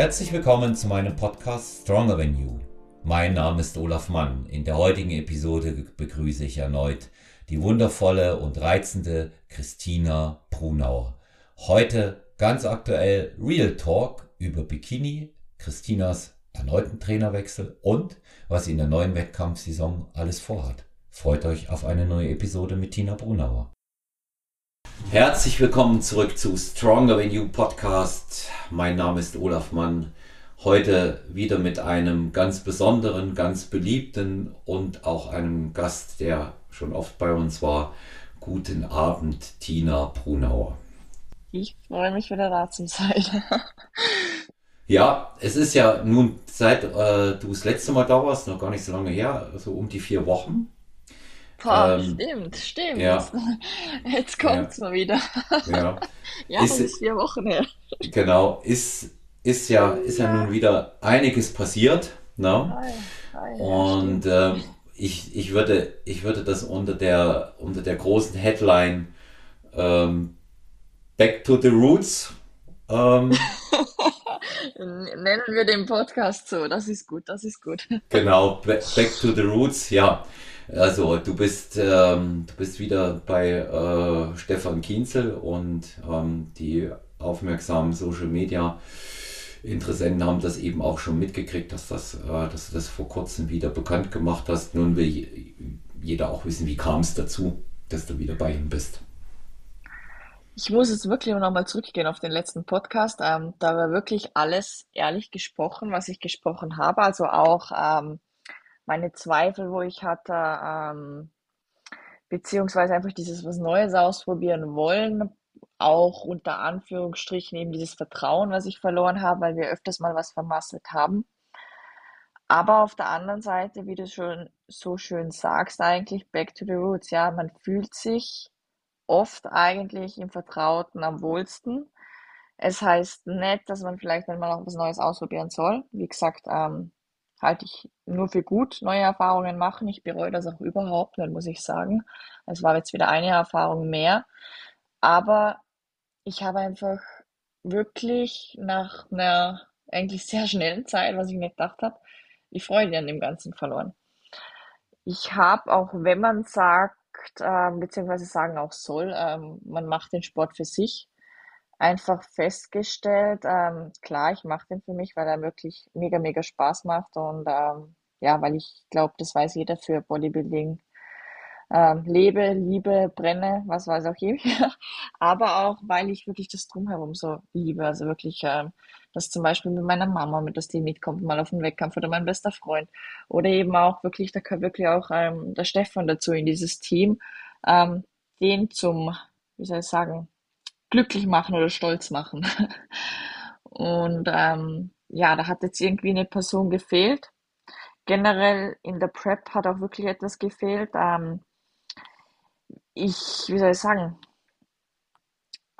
Herzlich willkommen zu meinem Podcast Stronger Than You. Mein Name ist Olaf Mann. In der heutigen Episode begrüße ich erneut die wundervolle und reizende Christina Brunauer. Heute ganz aktuell Real Talk über Bikini, Christinas erneuten Trainerwechsel und was sie in der neuen Wettkampfsaison alles vorhat. Freut euch auf eine neue Episode mit Tina Brunauer. Herzlich willkommen zurück zu Stronger Than You Podcast. Mein Name ist Olaf Mann. Heute wieder mit einem ganz besonderen, ganz beliebten und auch einem Gast, der schon oft bei uns war. Guten Abend, Tina Brunauer. Ich freue mich wieder da zu sein. ja, es ist ja nun seit äh, du das letzte Mal da warst, noch gar nicht so lange her, so um die vier Wochen. Boah, ähm, stimmt, stimmt. Ja. Jetzt kommt's ja. mal wieder. Ja, ja ist, das ist vier Wochen her. Genau, ist, ist, ja, ist ja. nun wieder einiges passiert. Ne? Hi, hi, Und äh, ich, ich, würde, ich würde das unter der, unter der großen Headline ähm, Back to the Roots ähm, Nennen wir den Podcast so, das ist gut, das ist gut. Genau, Back to the Roots, ja. Also du bist, ähm, du bist wieder bei äh, Stefan Kienzel und ähm, die aufmerksamen Social Media Interessenten haben das eben auch schon mitgekriegt, dass, das, äh, dass du das vor kurzem wieder bekannt gemacht hast. Nun will jeder auch wissen, wie kam es dazu, dass du wieder bei ihm bist. Ich muss jetzt wirklich nochmal zurückgehen auf den letzten Podcast. Ähm, da war wirklich alles ehrlich gesprochen, was ich gesprochen habe. Also auch ähm, meine Zweifel, wo ich hatte, ähm, beziehungsweise einfach dieses was Neues ausprobieren wollen, auch unter Anführungsstrichen eben dieses Vertrauen, was ich verloren habe, weil wir öfters mal was vermasselt haben. Aber auf der anderen Seite, wie du schon so schön sagst, eigentlich back to the roots. Ja, man fühlt sich oft eigentlich im Vertrauten am wohlsten. Es heißt nicht, dass man vielleicht einmal auch was Neues ausprobieren soll. Wie gesagt, ähm, halte ich nur für gut, neue Erfahrungen machen. Ich bereue das auch überhaupt nicht, muss ich sagen. Es war jetzt wieder eine Erfahrung mehr. Aber ich habe einfach wirklich nach einer eigentlich sehr schnellen Zeit, was ich nicht gedacht habe, die Freude an dem Ganzen verloren. Ich habe auch, wenn man sagt, ähm, beziehungsweise sagen auch soll, ähm, man macht den Sport für sich, einfach festgestellt, ähm, klar, ich mache den für mich, weil er wirklich mega, mega Spaß macht und ähm, ja, weil ich glaube, das weiß jeder für Bodybuilding. Ähm, lebe, liebe, brenne, was weiß auch jeder. Aber auch, weil ich wirklich das Drumherum so liebe. Also wirklich, ähm, dass zum Beispiel mit meiner Mama, mit das die mitkommt, mal auf den Wettkampf oder mein bester Freund. Oder eben auch wirklich, da gehört wirklich auch ähm, der Stefan dazu in dieses Team, ähm, den zum, wie soll ich sagen, glücklich machen oder stolz machen. Und ähm, ja, da hat jetzt irgendwie eine Person gefehlt. Generell in der Prep hat auch wirklich etwas gefehlt. Ähm, ich, wie soll ich sagen,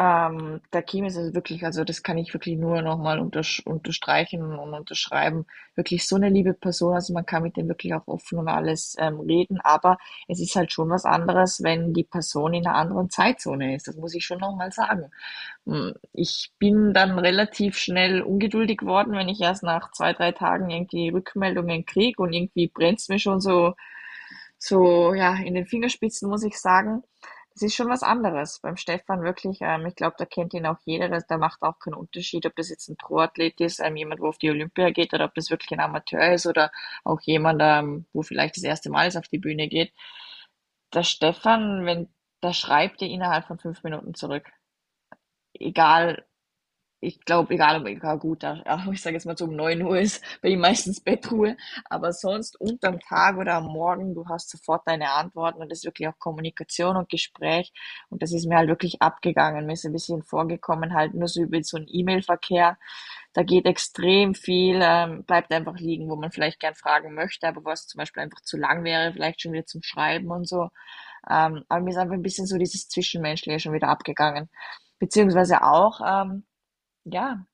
ähm, der Kim ist also wirklich, also das kann ich wirklich nur nochmal untersch unterstreichen und unterschreiben. Wirklich so eine liebe Person, also man kann mit dem wirklich auch offen und alles ähm, reden, aber es ist halt schon was anderes, wenn die Person in einer anderen Zeitzone ist. Das muss ich schon nochmal sagen. Hm, ich bin dann relativ schnell ungeduldig geworden, wenn ich erst nach zwei, drei Tagen irgendwie Rückmeldungen kriege und irgendwie brennt es mir schon so, so, ja, in den Fingerspitzen, muss ich sagen das ist schon was anderes. Beim Stefan wirklich, ähm, ich glaube, da kennt ihn auch jeder, das, da macht auch keinen Unterschied, ob das jetzt ein Pro-Athlet ist, ähm, jemand, wo auf die Olympia geht, oder ob das wirklich ein Amateur ist oder auch jemand, ähm, wo vielleicht das erste Mal ist auf die Bühne geht. Der Stefan, wenn, da schreibt er innerhalb von fünf Minuten zurück. Egal, ich glaube, egal ob egal gut, ich sage jetzt mal so um 9 Uhr ist bei ihm meistens Bettruhe, aber sonst unterm Tag oder am Morgen, du hast sofort deine Antworten und das ist wirklich auch Kommunikation und Gespräch und das ist mir halt wirklich abgegangen. Mir ist ein bisschen vorgekommen, halt nur so über so einen E-Mail-Verkehr. Da geht extrem viel, ähm, bleibt einfach liegen, wo man vielleicht gern fragen möchte, aber was zum Beispiel einfach zu lang wäre, vielleicht schon wieder zum Schreiben und so. Ähm, aber mir ist einfach ein bisschen so dieses Zwischenmenschliche schon wieder abgegangen. Beziehungsweise auch, ähm, ja,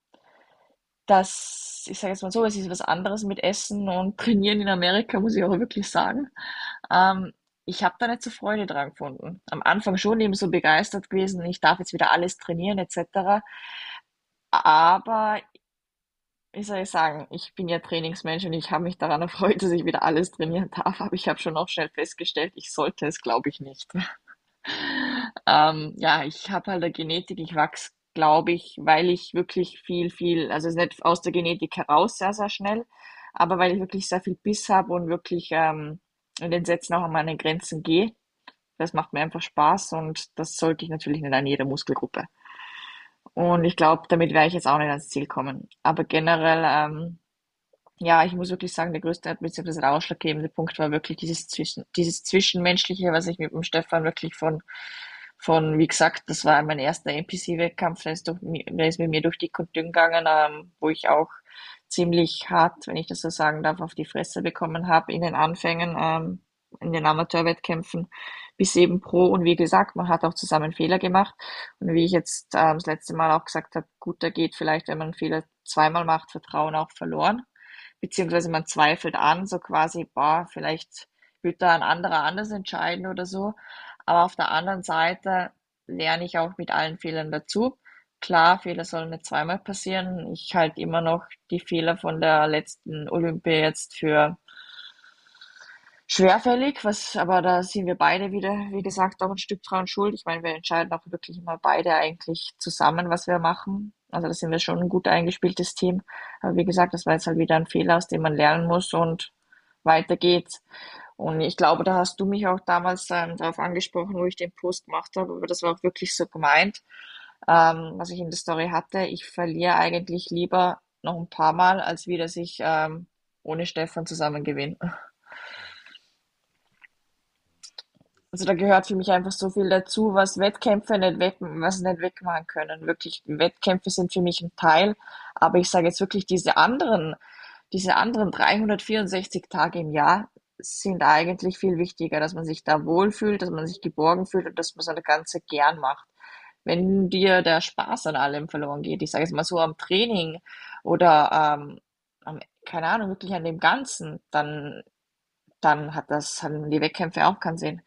das, ich sage jetzt mal so, es ist was anderes mit Essen und Trainieren in Amerika, muss ich auch wirklich sagen. Ähm, ich habe da nicht so Freude dran gefunden. Am Anfang schon eben so begeistert gewesen, ich darf jetzt wieder alles trainieren etc. Aber wie soll ich sagen, ich bin ja Trainingsmensch und ich habe mich daran erfreut, dass ich wieder alles trainieren darf, aber ich habe schon auch schnell festgestellt, ich sollte es, glaube ich, nicht. ähm, ja, ich habe halt eine Genetik, ich wachse, glaube ich, weil ich wirklich viel, viel, also nicht aus der Genetik heraus sehr, sehr schnell, aber weil ich wirklich sehr viel Biss habe und wirklich ähm, in den Sätzen auch an meine Grenzen gehe. Das macht mir einfach Spaß und das sollte ich natürlich nicht an jeder Muskelgruppe. Und ich glaube, damit werde ich jetzt auch nicht ans Ziel kommen. Aber generell, ähm, ja, ich muss wirklich sagen, der größte bzw. der ausschlaggebende Punkt war wirklich dieses Zwischen, dieses Zwischenmenschliche, was ich mit dem Stefan wirklich von, von, wie gesagt, das war mein erster NPC-Wettkampf, der der ist mit mir durch dick und dünn gegangen, ähm, wo ich auch ziemlich hart, wenn ich das so sagen darf, auf die Fresse bekommen habe in den Anfängen, ähm, in den Amateurwettkämpfen bis eben Pro. Und wie gesagt, man hat auch zusammen Fehler gemacht. Und wie ich jetzt ähm, das letzte Mal auch gesagt habe, gut, da geht vielleicht, wenn man Fehler zweimal macht, Vertrauen auch verloren. Beziehungsweise man zweifelt an, so quasi, boah, vielleicht wird da ein anderer anders entscheiden oder so. Aber auf der anderen Seite lerne ich auch mit allen Fehlern dazu. Klar, Fehler sollen nicht zweimal passieren. Ich halte immer noch die Fehler von der letzten Olympia jetzt für schwerfällig, was, aber da sind wir beide wieder, wie gesagt, auch ein Stück dran schuld. Ich meine, wir entscheiden auch wirklich immer beide eigentlich zusammen, was wir machen. Also da sind wir schon ein gut eingespieltes Team. Aber wie gesagt, das war jetzt halt wieder ein Fehler, aus dem man lernen muss und weiter geht's. Und ich glaube, da hast du mich auch damals ähm, darauf angesprochen, wo ich den Post gemacht habe, aber das war auch wirklich so gemeint, ähm, was ich in der Story hatte. Ich verliere eigentlich lieber noch ein paar Mal, als wie dass ich ähm, ohne Stefan zusammen gewinne. Also da gehört für mich einfach so viel dazu, was Wettkämpfe nicht weg, was nicht wegmachen können. Wirklich, Wettkämpfe sind für mich ein Teil, aber ich sage jetzt wirklich diese anderen, diese anderen 364 Tage im Jahr sind eigentlich viel wichtiger, dass man sich da wohlfühlt, dass man sich geborgen fühlt und dass man so eine ganze gern macht. Wenn dir der Spaß an allem verloren geht, ich sage jetzt mal so am Training oder ähm, am, keine Ahnung, wirklich an dem Ganzen, dann, dann hat das, haben die Wettkämpfe auch keinen Sinn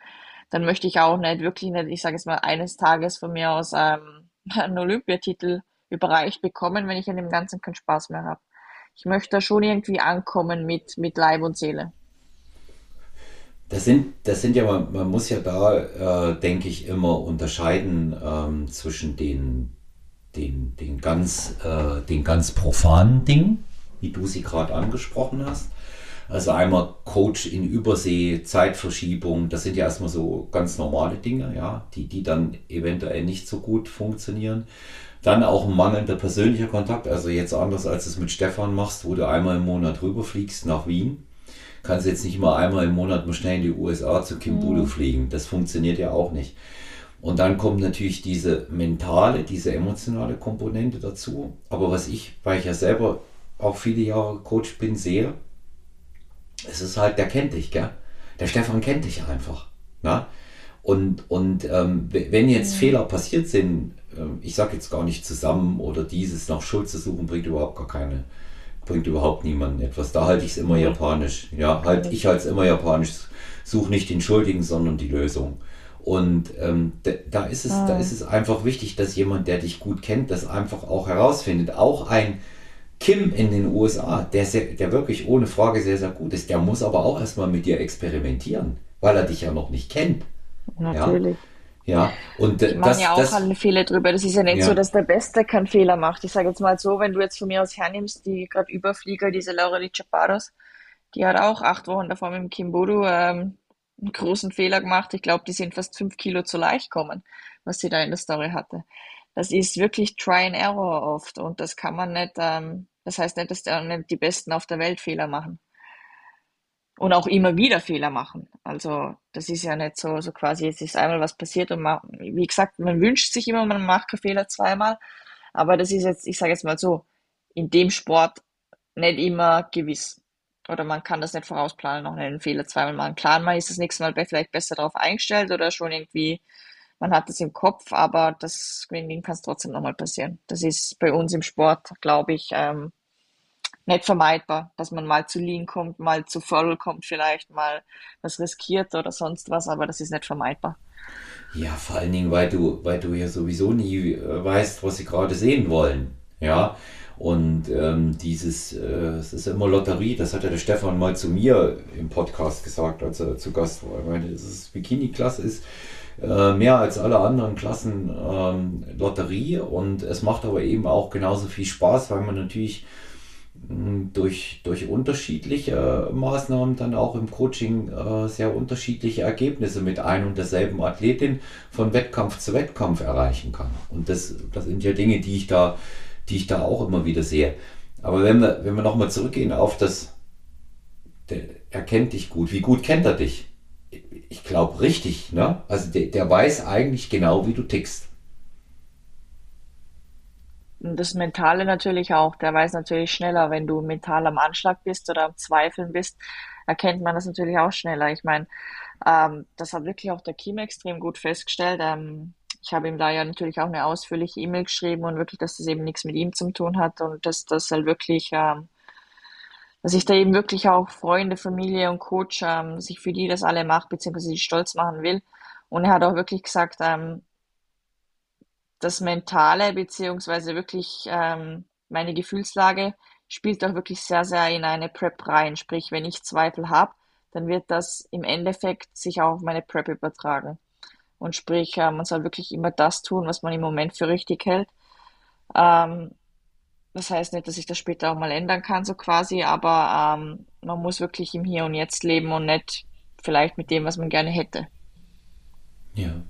dann möchte ich auch nicht wirklich nicht, ich sage jetzt mal, eines Tages von mir aus ähm, einen Olympiatitel überreicht bekommen, wenn ich an dem Ganzen keinen Spaß mehr habe. Ich möchte da schon irgendwie ankommen mit, mit Leib und Seele. Das sind, das sind ja, man, man muss ja da, äh, denke ich, immer unterscheiden ähm, zwischen den, den, den, ganz, äh, den ganz profanen Dingen, wie du sie gerade angesprochen hast, also einmal Coach in Übersee, Zeitverschiebung, das sind ja erstmal so ganz normale Dinge, ja, die, die dann eventuell nicht so gut funktionieren. Dann auch ein mangelnder persönlicher Kontakt, also jetzt anders als es mit Stefan machst, wo du einmal im Monat rüberfliegst nach Wien. Kannst jetzt nicht mal einmal im Monat mal schnell in die USA zu Kim Bulu mhm. fliegen. Das funktioniert ja auch nicht. Und dann kommt natürlich diese mentale, diese emotionale Komponente dazu. Aber was ich, weil ich ja selber auch viele Jahre Coach bin, sehe, es ist halt, der kennt dich, gell? Der Stefan kennt dich einfach. Na? Und, und ähm, wenn jetzt mhm. Fehler passiert sind, äh, ich sage jetzt gar nicht zusammen oder dieses nach Schuld zu suchen, bringt überhaupt gar keine, bringt überhaupt niemanden etwas. Da halte ich es immer japanisch. Ja, halt, ich halte es immer japanisch. Suche nicht den Schuldigen, sondern die Lösung. Und ähm, da, ist es, mhm. da ist es einfach wichtig, dass jemand, der dich gut kennt, das einfach auch herausfindet. Auch ein Kim in den USA, der, sehr, der wirklich ohne Frage sehr, sehr gut ist, der muss aber auch erstmal mit dir experimentieren, weil er dich ja noch nicht kennt. Natürlich. Ja, ja. und äh, das, ja auch das, alle Fehler drüber. Das ist ja nicht ja. so, dass der Beste keinen Fehler macht. Ich sage jetzt mal so, wenn du jetzt von mir aus hernimmst, die gerade Überflieger, diese Laura Di Chaparros, die hat auch acht Wochen davor mit dem Kim Bodo ähm, einen großen Fehler gemacht. Ich glaube, die sind fast fünf Kilo zu leicht gekommen, was sie da in der Story hatte das ist wirklich Try and Error oft und das kann man nicht, ähm, das heißt nicht, dass nicht die Besten auf der Welt Fehler machen. Und auch immer wieder Fehler machen. Also das ist ja nicht so, so quasi, es ist einmal was passiert und man, wie gesagt, man wünscht sich immer, man macht keinen Fehler zweimal. Aber das ist jetzt, ich sage jetzt mal so, in dem Sport nicht immer gewiss. Oder man kann das nicht vorausplanen, noch einen Fehler zweimal machen. Klar, man ist das nächste Mal vielleicht besser darauf eingestellt oder schon irgendwie man hat es im Kopf, aber das kann es trotzdem nochmal passieren. Das ist bei uns im Sport, glaube ich, ähm, nicht vermeidbar, dass man mal zu lean kommt, mal zu voll kommt, vielleicht mal was riskiert oder sonst was, aber das ist nicht vermeidbar. Ja, vor allen Dingen, weil du, weil du ja sowieso nie äh, weißt, was sie gerade sehen wollen. Ja. Und ähm, dieses, äh, es ist immer Lotterie, das hat ja der Stefan mal zu mir im Podcast gesagt, als er zu Gast war. Er meinte, das Bikini-Klasse ist äh, mehr als alle anderen Klassen ähm, Lotterie und es macht aber eben auch genauso viel Spaß, weil man natürlich durch, durch unterschiedliche Maßnahmen dann auch im Coaching äh, sehr unterschiedliche Ergebnisse mit ein und derselben Athletin von Wettkampf zu Wettkampf erreichen kann. Und das, das sind ja Dinge, die ich da die ich da auch immer wieder sehe. Aber wenn wir, wenn wir nochmal zurückgehen auf das, der, er kennt dich gut. Wie gut kennt er dich? Ich glaube richtig, ne? Also der, der weiß eigentlich genau, wie du tickst. Das Mentale natürlich auch. Der weiß natürlich schneller, wenn du mental am Anschlag bist oder am Zweifeln bist, erkennt man das natürlich auch schneller. Ich meine, ähm, das hat wirklich auch der Kim extrem gut festgestellt. Ähm, ich habe ihm da ja natürlich auch eine ausführliche E-Mail geschrieben und wirklich, dass das eben nichts mit ihm zu tun hat und dass das halt wirklich, ähm, dass ich da eben wirklich auch Freunde, Familie und Coach ähm, sich für die das alle macht, beziehungsweise die stolz machen will. Und er hat auch wirklich gesagt, ähm, das Mentale, beziehungsweise wirklich ähm, meine Gefühlslage spielt auch wirklich sehr, sehr in eine Prep rein. Sprich, wenn ich Zweifel habe, dann wird das im Endeffekt sich auch auf meine Prep übertragen. Und sprich, äh, man soll wirklich immer das tun, was man im Moment für richtig hält. Ähm, das heißt nicht, dass ich das später auch mal ändern kann, so quasi, aber ähm, man muss wirklich im Hier und Jetzt leben und nicht vielleicht mit dem, was man gerne hätte. Ja.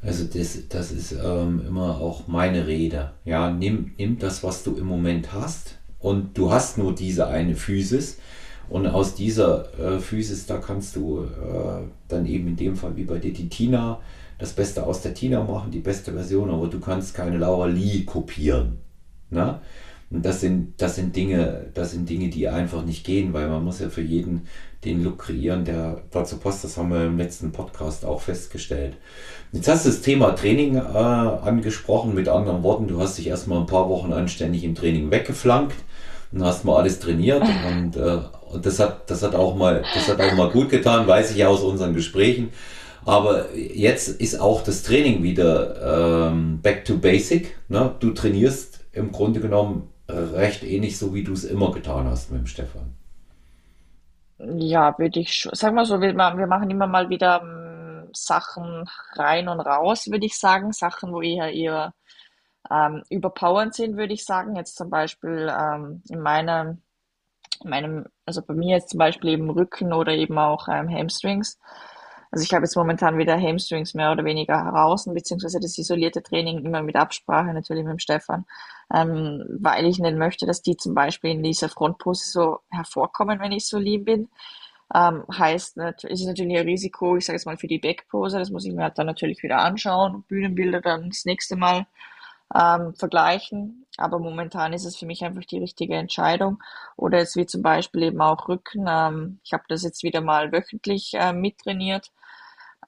Also das, das ist ähm, immer auch meine Rede. Ja, nimm, nimm das, was du im Moment hast und du hast nur diese eine Physis und aus dieser äh, Physis, da kannst du äh, dann eben in dem Fall wie bei dir die Tina, das Beste aus der Tina machen, die beste Version, aber du kannst keine Laura Lee kopieren. Ne? Und das sind, das sind Dinge, das sind Dinge, die einfach nicht gehen, weil man muss ja für jeden den Look kreieren, der dazu passt. Das haben wir im letzten Podcast auch festgestellt. Jetzt hast du das Thema Training äh, angesprochen. Mit anderen Worten, du hast dich erstmal ein paar Wochen anständig im Training weggeflankt und hast mal alles trainiert und, äh, und das hat, das hat auch mal, das hat auch mal gut getan, weiß ich aus unseren Gesprächen. Aber jetzt ist auch das Training wieder ähm, back to basic. Ne? Du trainierst im Grunde genommen recht ähnlich so, wie du es immer getan hast mit dem Stefan. Ja, würde ich schon. Sag mal so, wir, wir machen immer mal wieder ähm, Sachen rein und raus, würde ich sagen. Sachen, wo eher eher ähm, überpowernd sind, würde ich sagen. Jetzt zum Beispiel ähm, in meinem, in meinem, also bei mir jetzt zum Beispiel eben Rücken oder eben auch ähm, Hamstrings. Also ich habe jetzt momentan wieder Hamstrings mehr oder weniger heraus, beziehungsweise das isolierte Training immer mit Absprache natürlich mit dem Stefan, ähm, weil ich nicht möchte, dass die zum Beispiel in dieser Frontpose so hervorkommen, wenn ich so lieb bin. Ähm, heißt, ist natürlich ein Risiko, ich sage jetzt mal für die Backpose, das muss ich mir halt dann natürlich wieder anschauen, Bühnenbilder dann das nächste Mal ähm, vergleichen. Aber momentan ist es für mich einfach die richtige Entscheidung. Oder jetzt wie zum Beispiel eben auch Rücken. Ähm, ich habe das jetzt wieder mal wöchentlich äh, mittrainiert.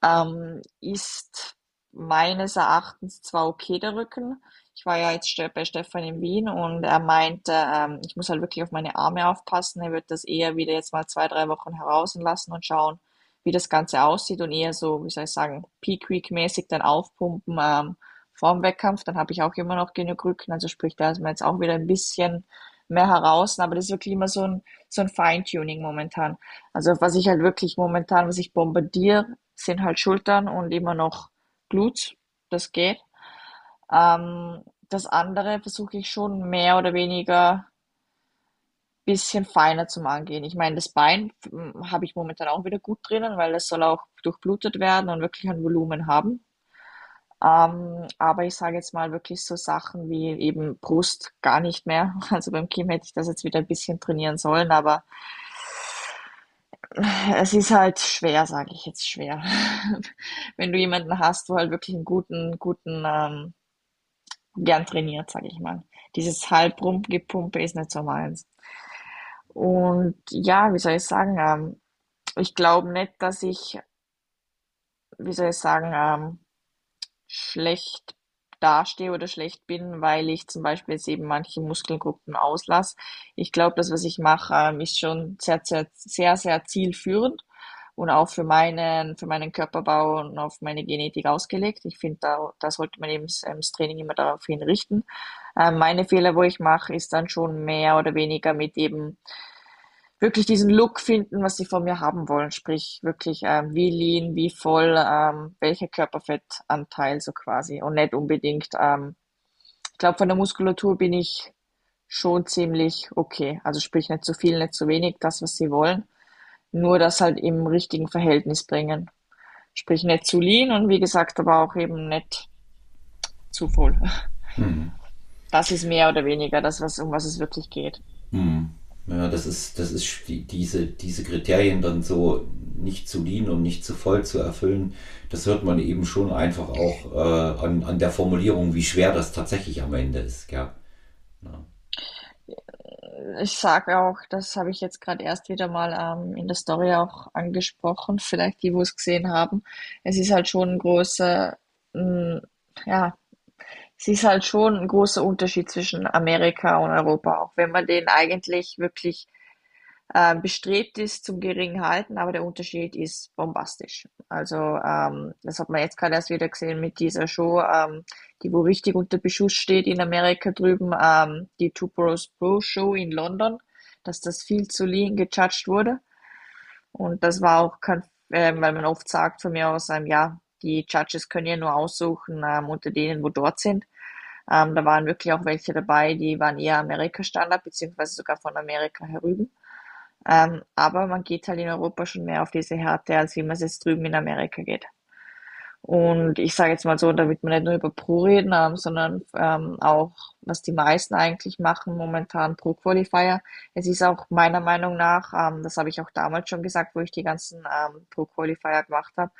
Ähm, ist meines Erachtens zwar okay der Rücken. Ich war ja jetzt bei Stefan in Wien und er meinte, ähm, ich muss halt wirklich auf meine Arme aufpassen. Er wird das eher wieder jetzt mal zwei, drei Wochen herauslassen lassen und schauen, wie das Ganze aussieht und eher so, wie soll ich sagen, Peak Week mäßig dann aufpumpen, ähm, vorm Wettkampf, dann habe ich auch immer noch genug Rücken, also sprich, da ist man jetzt auch wieder ein bisschen mehr heraus, aber das ist wirklich immer so ein, so ein Feintuning momentan. Also was ich halt wirklich momentan, was ich bombardiere, sind halt Schultern und immer noch Glutes, das geht. Ähm, das andere versuche ich schon mehr oder weniger bisschen feiner zum Angehen. Ich meine, das Bein hm, habe ich momentan auch wieder gut drinnen, weil das soll auch durchblutet werden und wirklich ein Volumen haben. Ähm, aber ich sage jetzt mal wirklich so Sachen wie eben Brust gar nicht mehr. Also beim Kim hätte ich das jetzt wieder ein bisschen trainieren sollen, aber es ist halt schwer, sage ich jetzt schwer. Wenn du jemanden hast, wo halt wirklich einen guten, guten, ähm, gern trainiert, sage ich mal. Dieses Halbrumgepumpe ist nicht so meins. Und ja, wie soll ich sagen, ähm, ich glaube nicht, dass ich, wie soll ich sagen, ähm, schlecht dastehe oder schlecht bin, weil ich zum Beispiel jetzt eben manche Muskelgruppen auslasse. Ich glaube, das, was ich mache, ähm, ist schon sehr, sehr, sehr, sehr zielführend und auch für meinen, für meinen Körperbau und auf meine Genetik ausgelegt. Ich finde, da, da sollte man eben das Training immer darauf hinrichten. Ähm, meine Fehler, wo ich mache, ist dann schon mehr oder weniger mit eben wirklich diesen Look finden, was sie von mir haben wollen. Sprich, wirklich, ähm, wie lean, wie voll, ähm, welcher Körperfettanteil so quasi. Und nicht unbedingt, ähm, ich glaube, von der Muskulatur bin ich schon ziemlich okay. Also sprich, nicht zu viel, nicht zu wenig, das, was sie wollen. Nur das halt im richtigen Verhältnis bringen. Sprich, nicht zu lean und wie gesagt, aber auch eben nicht zu voll. Mhm. Das ist mehr oder weniger das, was, um was es wirklich geht. Mhm. Ja, das ist, das ist die, diese, diese Kriterien dann so nicht zu lean und nicht zu voll zu erfüllen. Das hört man eben schon einfach auch äh, an, an der Formulierung, wie schwer das tatsächlich am Ende ist. Ja. ja. Ich sage auch, das habe ich jetzt gerade erst wieder mal ähm, in der Story auch angesprochen, vielleicht die, wo es gesehen haben. Es ist halt schon ein großer, mm, ja, es ist halt schon ein großer Unterschied zwischen Amerika und Europa, auch wenn man den eigentlich wirklich äh, bestrebt ist zum geringen halten, aber der Unterschied ist bombastisch. Also ähm, das hat man jetzt gerade erst wieder gesehen mit dieser Show, ähm, die wo richtig unter Beschuss steht in Amerika drüben, ähm, die Two Pros Pro Show in London, dass das viel zu lean gejudged wurde. Und das war auch kein, äh, weil man oft sagt von mir aus, ähm, ja, die Judges können ja nur aussuchen ähm, unter denen, wo dort sind. Ähm, da waren wirklich auch welche dabei, die waren eher Amerika-Standard, beziehungsweise sogar von Amerika herüben. Ähm, aber man geht halt in Europa schon mehr auf diese Härte, als wie man es jetzt drüben in Amerika geht. Und ich sage jetzt mal so, damit wir nicht nur über Pro reden, ähm, sondern ähm, auch, was die meisten eigentlich machen momentan Pro Qualifier. Es ist auch meiner Meinung nach, ähm, das habe ich auch damals schon gesagt, wo ich die ganzen ähm, Pro Qualifier gemacht habe,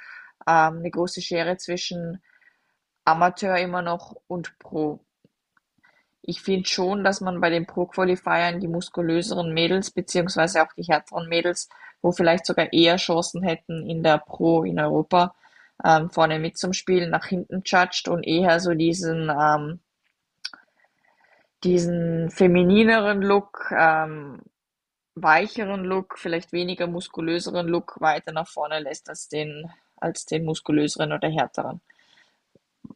ähm, eine große Schere zwischen Amateur immer noch und Pro. Ich finde schon, dass man bei den Pro-Qualifiern die muskulöseren Mädels beziehungsweise auch die härteren Mädels, wo vielleicht sogar eher Chancen hätten in der Pro in Europa, ähm, vorne mit zum Spielen, nach hinten judged und eher so diesen, ähm, diesen feminineren Look, ähm, weicheren Look, vielleicht weniger muskulöseren Look weiter nach vorne lässt als den, als den muskulöseren oder härteren.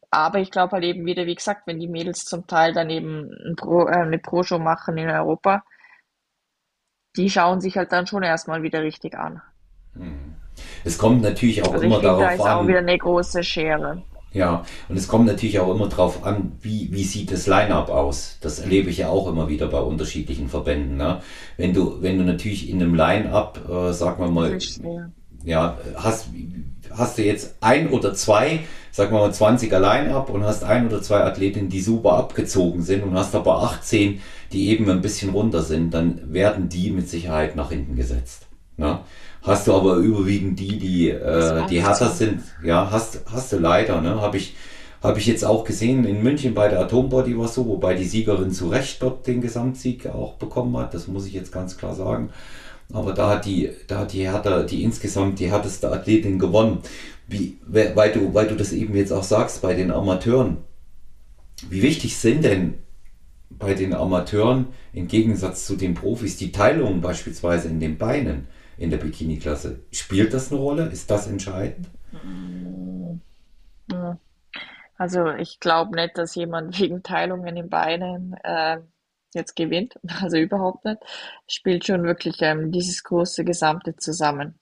Aber ich glaube halt eben wieder, wie gesagt, wenn die Mädels zum Teil dann eben ein Pro, äh, eine Pro-Show machen in Europa, die schauen sich halt dann schon erstmal wieder richtig an. Hm. Es kommt natürlich auch also immer darauf da ist an. auch wieder eine große Schere. Ja, und es kommt natürlich auch immer darauf an, wie, wie sieht das Line-up aus. Das erlebe ich ja auch immer wieder bei unterschiedlichen Verbänden. Ne? Wenn du, wenn du natürlich in einem Line-up, äh, sagen wir mal, ja, hast, hast du jetzt ein oder zwei, sagen wir mal 20 allein ab und hast ein oder zwei Athletinnen, die super abgezogen sind und hast aber 18, die eben ein bisschen runter sind, dann werden die mit Sicherheit nach hinten gesetzt. Ne? Hast du aber überwiegend die, die, äh, die härter sind, ja, hast, hast du leider, ne? Habe ich, habe ich jetzt auch gesehen in München bei der Atombody war so, wobei die Siegerin zu Recht dort den Gesamtsieg auch bekommen hat, das muss ich jetzt ganz klar sagen. Aber da hat die, da hat die Hertha, die insgesamt die härteste Athletin gewonnen. Wie, weil du, weil du das eben jetzt auch sagst bei den Amateuren. Wie wichtig sind denn bei den Amateuren im Gegensatz zu den Profis die Teilungen beispielsweise in den Beinen in der Bikini-Klasse? Spielt das eine Rolle? Ist das entscheidend? Also ich glaube nicht, dass jemand wegen Teilungen in Beinen äh, jetzt gewinnt, also überhaupt nicht, spielt schon wirklich ähm, dieses große Gesamte zusammen.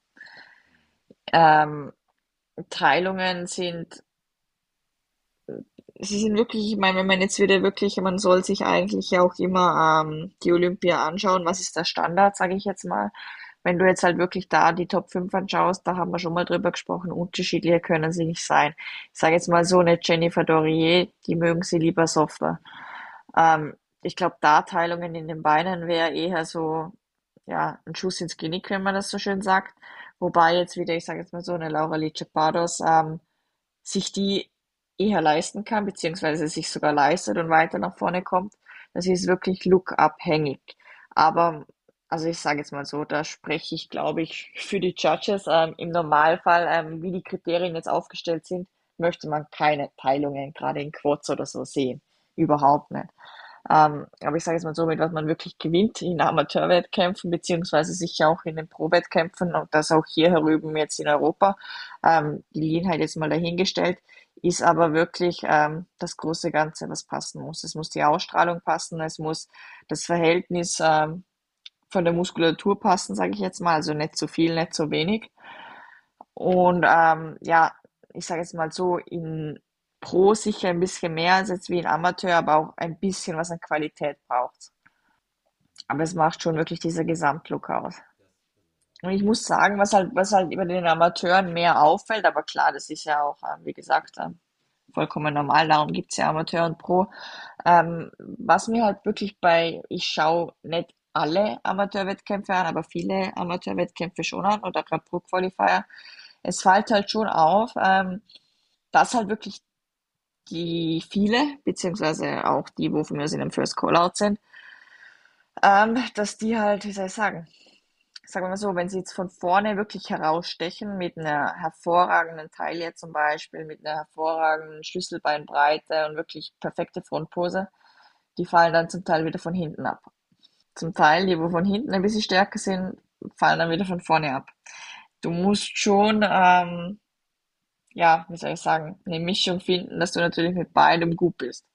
Ähm, Teilungen sind, sie sind wirklich, ich meine, wenn man jetzt wieder wirklich, man soll sich eigentlich ja auch immer ähm, die Olympia anschauen, was ist der Standard, sage ich jetzt mal. Wenn du jetzt halt wirklich da die Top 5 anschaust, da haben wir schon mal drüber gesprochen, unterschiedlicher können sie nicht sein. Ich sage jetzt mal so eine Jennifer Dorier, die mögen sie lieber softer. Ähm, ich glaube, Darteilungen in den Beinen wäre eher so, ja, ein Schuss ins Genick, wenn man das so schön sagt. Wobei jetzt wieder, ich sage jetzt mal so, eine Laura Licepados ähm, sich die eher leisten kann, beziehungsweise sich sogar leistet und weiter nach vorne kommt. Das ist wirklich look-abhängig. Aber, also ich sage jetzt mal so, da spreche ich, glaube ich, für die Judges. Ähm, Im Normalfall, ähm, wie die Kriterien jetzt aufgestellt sind, möchte man keine Teilungen, gerade in Quads oder so, sehen. Überhaupt nicht. Ähm, aber ich sage jetzt mal so, mit was man wirklich gewinnt in Amateurwettkämpfen, beziehungsweise sicher auch in den Pro-Wettkämpfen und das auch hier herüben jetzt in Europa. Ähm, die Leanheit jetzt mal dahingestellt, ist aber wirklich ähm, das große Ganze, was passen muss. Es muss die Ausstrahlung passen, es muss das Verhältnis ähm, von der Muskulatur passen, sage ich jetzt mal, also nicht zu viel, nicht zu wenig. Und ähm, ja, ich sage jetzt mal so, in Pro sicher ein bisschen mehr als jetzt wie ein Amateur, aber auch ein bisschen was an Qualität braucht. Aber es macht schon wirklich dieser Gesamtlook aus. Und ich muss sagen, was halt, was halt über den Amateuren mehr auffällt, aber klar, das ist ja auch, ähm, wie gesagt, ähm, vollkommen normal, darum gibt's ja Amateur und Pro. Ähm, was mir halt wirklich bei, ich schaue nicht alle Amateurwettkämpfe an, aber viele Amateurwettkämpfe schon an oder gerade Pro Qualifier. Es fällt halt schon auf, ähm, dass halt wirklich die viele, beziehungsweise auch die, wo von mir aus in einem First Call-Out sind, ähm, dass die halt, wie soll ich sagen, sagen wir mal so, wenn sie jetzt von vorne wirklich herausstechen mit einer hervorragenden Taille zum Beispiel, mit einer hervorragenden Schlüsselbeinbreite und wirklich perfekte Frontpose, die fallen dann zum Teil wieder von hinten ab. Zum Teil, die wo von hinten ein bisschen stärker sind, fallen dann wieder von vorne ab. Du musst schon ähm, ja, wie soll ich sagen, eine Mischung finden, dass du natürlich mit beidem gut bist.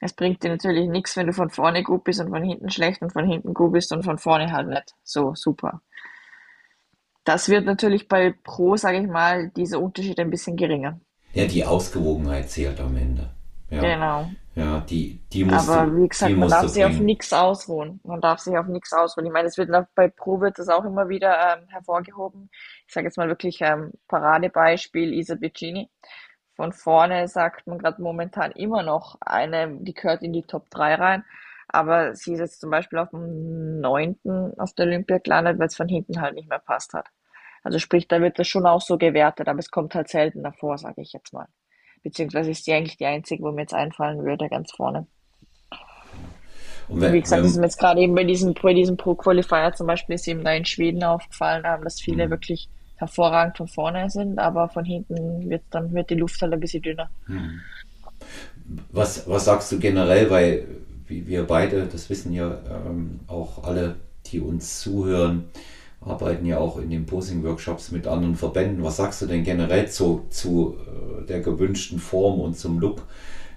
Es bringt dir natürlich nichts, wenn du von vorne gut bist und von hinten schlecht und von hinten gut bist und von vorne halt nicht. So, super. Das wird natürlich bei Pro, sage ich mal, dieser Unterschied ein bisschen geringer. Ja, die Ausgewogenheit zählt am Ende. Ja. Genau. Ja, die, die musst Aber du, wie gesagt, man darf sich auf nichts ausruhen. Man darf sich auf nichts ausruhen. Ich meine, es wird bei Pro wird das auch immer wieder ähm, hervorgehoben. Ich sage jetzt mal wirklich ähm, Paradebeispiel Isa Piccini. Von vorne sagt man gerade momentan immer noch eine, die gehört in die Top 3 rein. Aber sie ist jetzt zum Beispiel auf dem neunten auf der Olympia gelandet, weil es von hinten halt nicht mehr passt hat. Also sprich, da wird das schon auch so gewertet, aber es kommt halt selten davor, sage ich jetzt mal. Beziehungsweise ist die eigentlich die einzige, wo mir jetzt einfallen würde, ganz vorne. Und wenn, wie gesagt, das ist mir jetzt gerade eben bei diesem, bei diesem Pro-Qualifier zum Beispiel ist eben da in Schweden aufgefallen, ähm, dass viele hm, wirklich hervorragend von vorne sind, aber von hinten wird dann wird die Luft halt ein bisschen dünner. hm. was, was sagst du generell, weil wir beide, das wissen ja ähm, auch alle, die uns zuhören, arbeiten ja auch in den Posing-Workshops mit anderen Verbänden. Was sagst du denn generell zu, zu der gewünschten Form und zum Look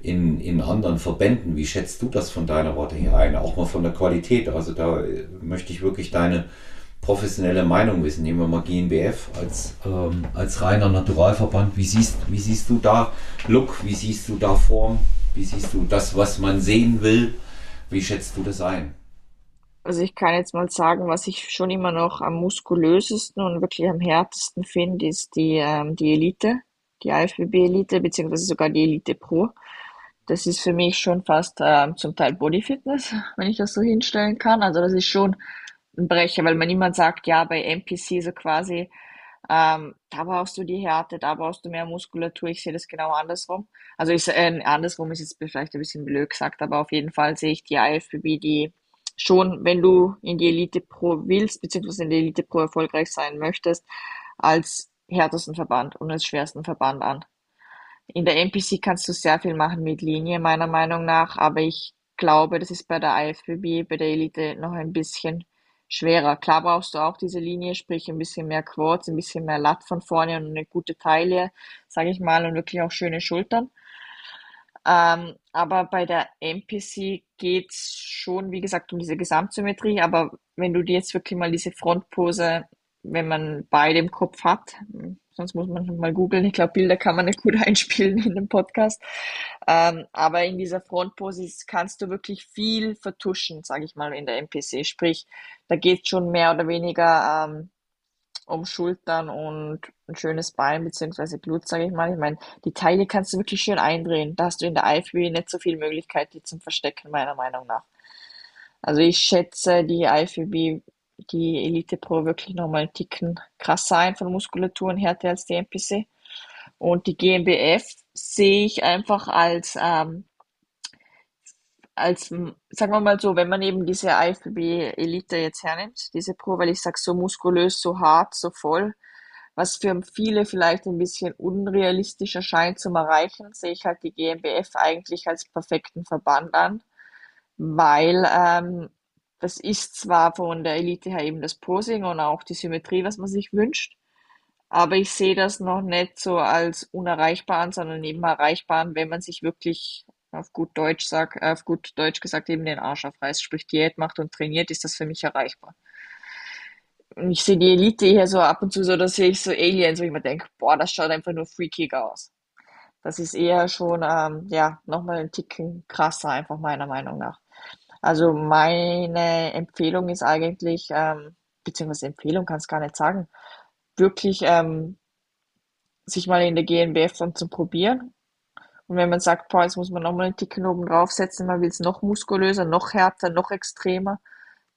in, in anderen Verbänden? Wie schätzt du das von deiner Warte her ein? Auch mal von der Qualität. Also da äh, möchte ich wirklich deine professionelle Meinung wissen. Nehmen wir mal GNBF als, ähm, als reiner Naturalverband. Wie siehst, wie siehst du da Look? Wie siehst du da Form? Wie siehst du das, was man sehen will? Wie schätzt du das ein? Also ich kann jetzt mal sagen, was ich schon immer noch am muskulösesten und wirklich am härtesten finde, ist die, ähm, die Elite, die IFBB-Elite, beziehungsweise sogar die Elite Pro. Das ist für mich schon fast ähm, zum Teil Bodyfitness, wenn ich das so hinstellen kann. Also das ist schon ein Brecher, weil man immer sagt, ja, bei NPC so quasi, ähm, da brauchst du die Härte, da brauchst du mehr Muskulatur. Ich sehe das genau andersrum. Also ich, äh, andersrum ist jetzt vielleicht ein bisschen blöd gesagt, aber auf jeden Fall sehe ich die IFBB, die schon, wenn du in die Elite Pro willst, beziehungsweise in die Elite Pro erfolgreich sein möchtest, als härtesten Verband und als schwersten Verband an. In der NPC kannst du sehr viel machen mit Linie, meiner Meinung nach, aber ich glaube, das ist bei der IFBB, bei der Elite noch ein bisschen schwerer. Klar brauchst du auch diese Linie, sprich ein bisschen mehr Quads, ein bisschen mehr Lat von vorne und eine gute Taille, sage ich mal, und wirklich auch schöne Schultern. Ähm, aber bei der NPC geht's schon, wie gesagt, um diese Gesamtsymmetrie. Aber wenn du dir jetzt wirklich mal diese Frontpose, wenn man beide im Kopf hat, sonst muss man mal googeln. Ich glaube, Bilder kann man nicht gut einspielen in dem Podcast. Ähm, aber in dieser Frontpose kannst du wirklich viel vertuschen, sage ich mal, in der NPC. Sprich, da geht schon mehr oder weniger ähm, um Schultern und ein schönes Bein beziehungsweise Glut, sage ich mal. Ich meine, die Teile kannst du wirklich schön eindrehen. Da hast du in der IFBB nicht so viel Möglichkeit, die zum Verstecken, meiner Meinung nach. Also ich schätze die IFBB, die Elite Pro wirklich nochmal einen Ticken krasser ein von Muskulatur und Härte als die NPC. Und die GmbF sehe ich einfach als ähm, als, sagen wir mal so, wenn man eben diese IFBB Elite jetzt hernimmt, diese Pro, weil ich sag so muskulös, so hart, so voll, was für viele vielleicht ein bisschen unrealistisch erscheint zum Erreichen, sehe ich halt die GmbF eigentlich als perfekten Verband an, weil ähm, das ist zwar von der Elite her eben das Posing und auch die Symmetrie, was man sich wünscht, aber ich sehe das noch nicht so als unerreichbaren, sondern eben erreichbaren, wenn man sich wirklich auf gut Deutsch sagt, auf gut Deutsch gesagt eben den Arsch aufreißt, sprich Diät macht und trainiert, ist das für mich erreichbar. Und ich sehe die Elite eher so ab und zu so, da sehe ich so Aliens, wo ich mir denke, boah, das schaut einfach nur freakig aus. Das ist eher schon, ähm, ja, nochmal ein Ticken krasser, einfach meiner Meinung nach. Also meine Empfehlung ist eigentlich, ähm, beziehungsweise Empfehlung kann es gar nicht sagen, wirklich ähm, sich mal in der GNBF dann zu probieren. Und wenn man sagt, boah, jetzt muss man nochmal einen Ticken oben draufsetzen, man will es noch muskulöser, noch härter, noch extremer,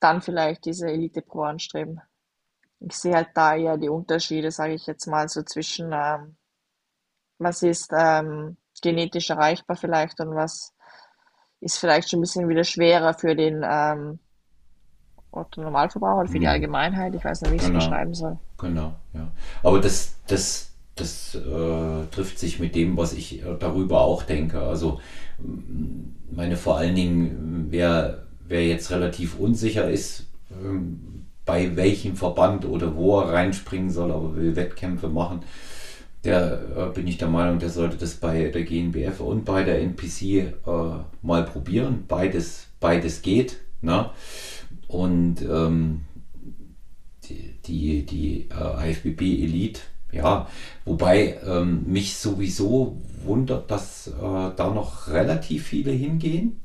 dann vielleicht diese Elite Pro anstreben. Ich sehe halt da eher die Unterschiede, sage ich jetzt mal, so zwischen ähm, was ist ähm, genetisch erreichbar vielleicht und was ist vielleicht schon ein bisschen wieder schwerer für den ähm, Otto Normalverbraucher oder für die mhm. Allgemeinheit. Ich weiß nicht, wie ich es genau. beschreiben soll. Genau, ja. Aber das, das, das äh, trifft sich mit dem, was ich äh, darüber auch denke. Also meine vor allen Dingen, wer, wer jetzt relativ unsicher ist, ähm, bei welchem Verband oder wo er reinspringen soll, aber will Wettkämpfe machen, der äh, bin ich der Meinung, der sollte das bei der GNBF und bei der NPC äh, mal probieren. Beides, beides geht. Ne? Und ähm, die, die, die äh, IFBB Elite, ja, wobei ähm, mich sowieso wundert, dass äh, da noch relativ viele hingehen.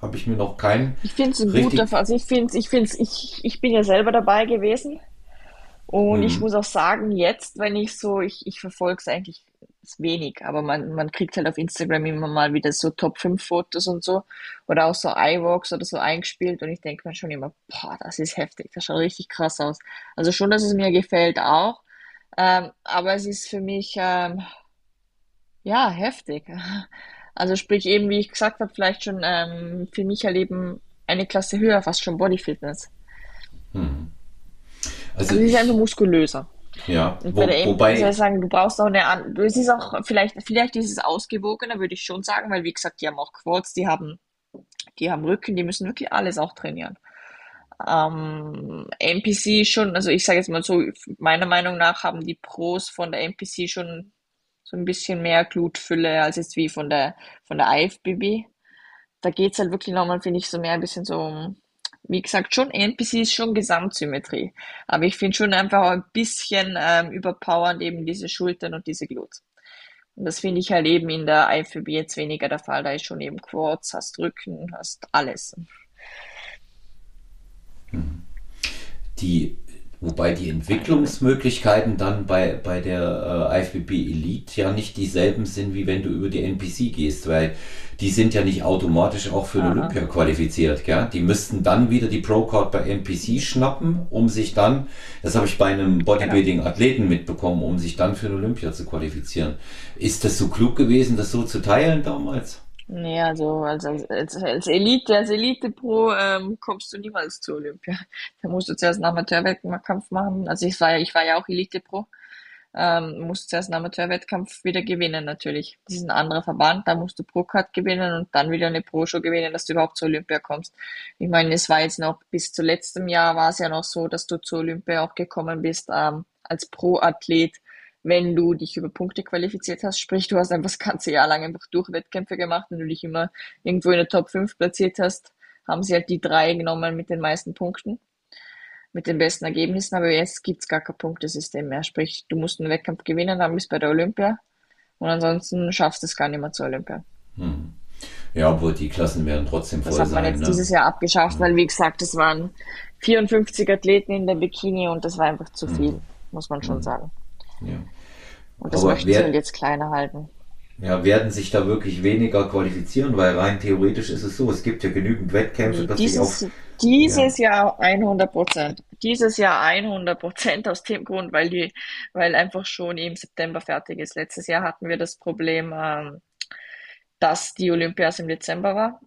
Habe ich mir noch keinen. Ich finde es ein guter, also ich finde ich ich, ich bin ja selber dabei gewesen. Und mhm. ich muss auch sagen, jetzt, wenn ich so, ich, ich verfolge es eigentlich wenig, aber man, man kriegt halt auf Instagram immer mal wieder so Top 5 Fotos und so oder auch so iWalks oder so eingespielt und ich denke mir schon immer, boah, das ist heftig, das schaut richtig krass aus. Also schon, dass es mir gefällt auch, ähm, aber es ist für mich, ähm, ja, heftig. Also sprich eben, wie ich gesagt habe, vielleicht schon ähm, für mich erleben eine Klasse höher, fast schon Bodyfitness. Hm. Also, also, es ist einfach muskulöser. Ja, und bei Wo, wobei. Ich sagen, du brauchst auch eine, es ist auch, vielleicht, vielleicht ist es ausgewogener, würde ich schon sagen, weil wie gesagt, die haben auch Quads, die haben, die haben Rücken, die müssen wirklich alles auch trainieren. Ähm, NPC schon, also ich sage jetzt mal so, meiner Meinung nach haben die Pros von der NPC schon so ein bisschen mehr Glutfülle als jetzt wie von der, von der IFBB. Da geht es halt wirklich nochmal, finde ich, so mehr ein bisschen so um wie gesagt, schon NPC ist schon Gesamtsymmetrie. Aber ich finde schon einfach ein bisschen ähm, überpowernd eben diese Schultern und diese Glutes. Und das finde ich halt eben in der IFBB jetzt weniger der Fall. Da ist schon eben Quads, hast Rücken, hast alles. Die Wobei die Entwicklungsmöglichkeiten dann bei, bei der äh, IFBB Elite ja nicht dieselben sind, wie wenn du über die NPC gehst, weil die sind ja nicht automatisch auch für Aha. Olympia qualifiziert. Gell? Die müssten dann wieder die Pro-Card bei NPC schnappen, um sich dann, das habe ich bei einem Bodybuilding-Athleten mitbekommen, um sich dann für Olympia zu qualifizieren. Ist das so klug gewesen, das so zu teilen damals? Nee, also als, als, als Elite, als Elite-Pro ähm, kommst du niemals zu Olympia. Da musst du zuerst einen Amateurwettkampf machen. Also ich war ja, ich war ja auch Elite-Pro. Ähm, musst zuerst einen Amateurwettkampf wieder gewinnen natürlich. Das ist ein anderer Verband, da musst du Pro-Card gewinnen und dann wieder eine Pro-Show gewinnen, dass du überhaupt zu Olympia kommst. Ich meine, es war jetzt noch bis zu letztem Jahr war es ja noch so, dass du zu Olympia auch gekommen bist ähm, als Pro-Athlet wenn du dich über Punkte qualifiziert hast. Sprich, du hast einfach das ganze Jahr lang einfach durch Wettkämpfe gemacht und du dich immer irgendwo in der Top 5 platziert hast, haben sie halt die drei genommen mit den meisten Punkten, mit den besten Ergebnissen. Aber jetzt gibt's gar kein Punktesystem mehr. Sprich, du musst einen Wettkampf gewinnen, dann bist du bei der Olympia und ansonsten schaffst du es gar nicht mehr zur Olympia. Hm. Ja, obwohl die Klassen werden trotzdem voll sein. Das hat man sein, jetzt ne? dieses Jahr abgeschafft, weil wie gesagt, es waren 54 Athleten in der Bikini und das war einfach zu hm. viel, muss man schon hm. sagen. Ja. Und das Aber möchten wer, sie halt jetzt kleiner halten. Ja, werden sich da wirklich weniger qualifizieren, weil rein theoretisch ist es so, es gibt ja genügend Wettkämpfe, dass dieses, sich auch, dieses ja. Jahr 100 Prozent. Dieses Jahr 100 Prozent aus dem Grund, weil die, weil einfach schon im September fertig ist. Letztes Jahr hatten wir das Problem, ähm, dass die Olympias im Dezember war.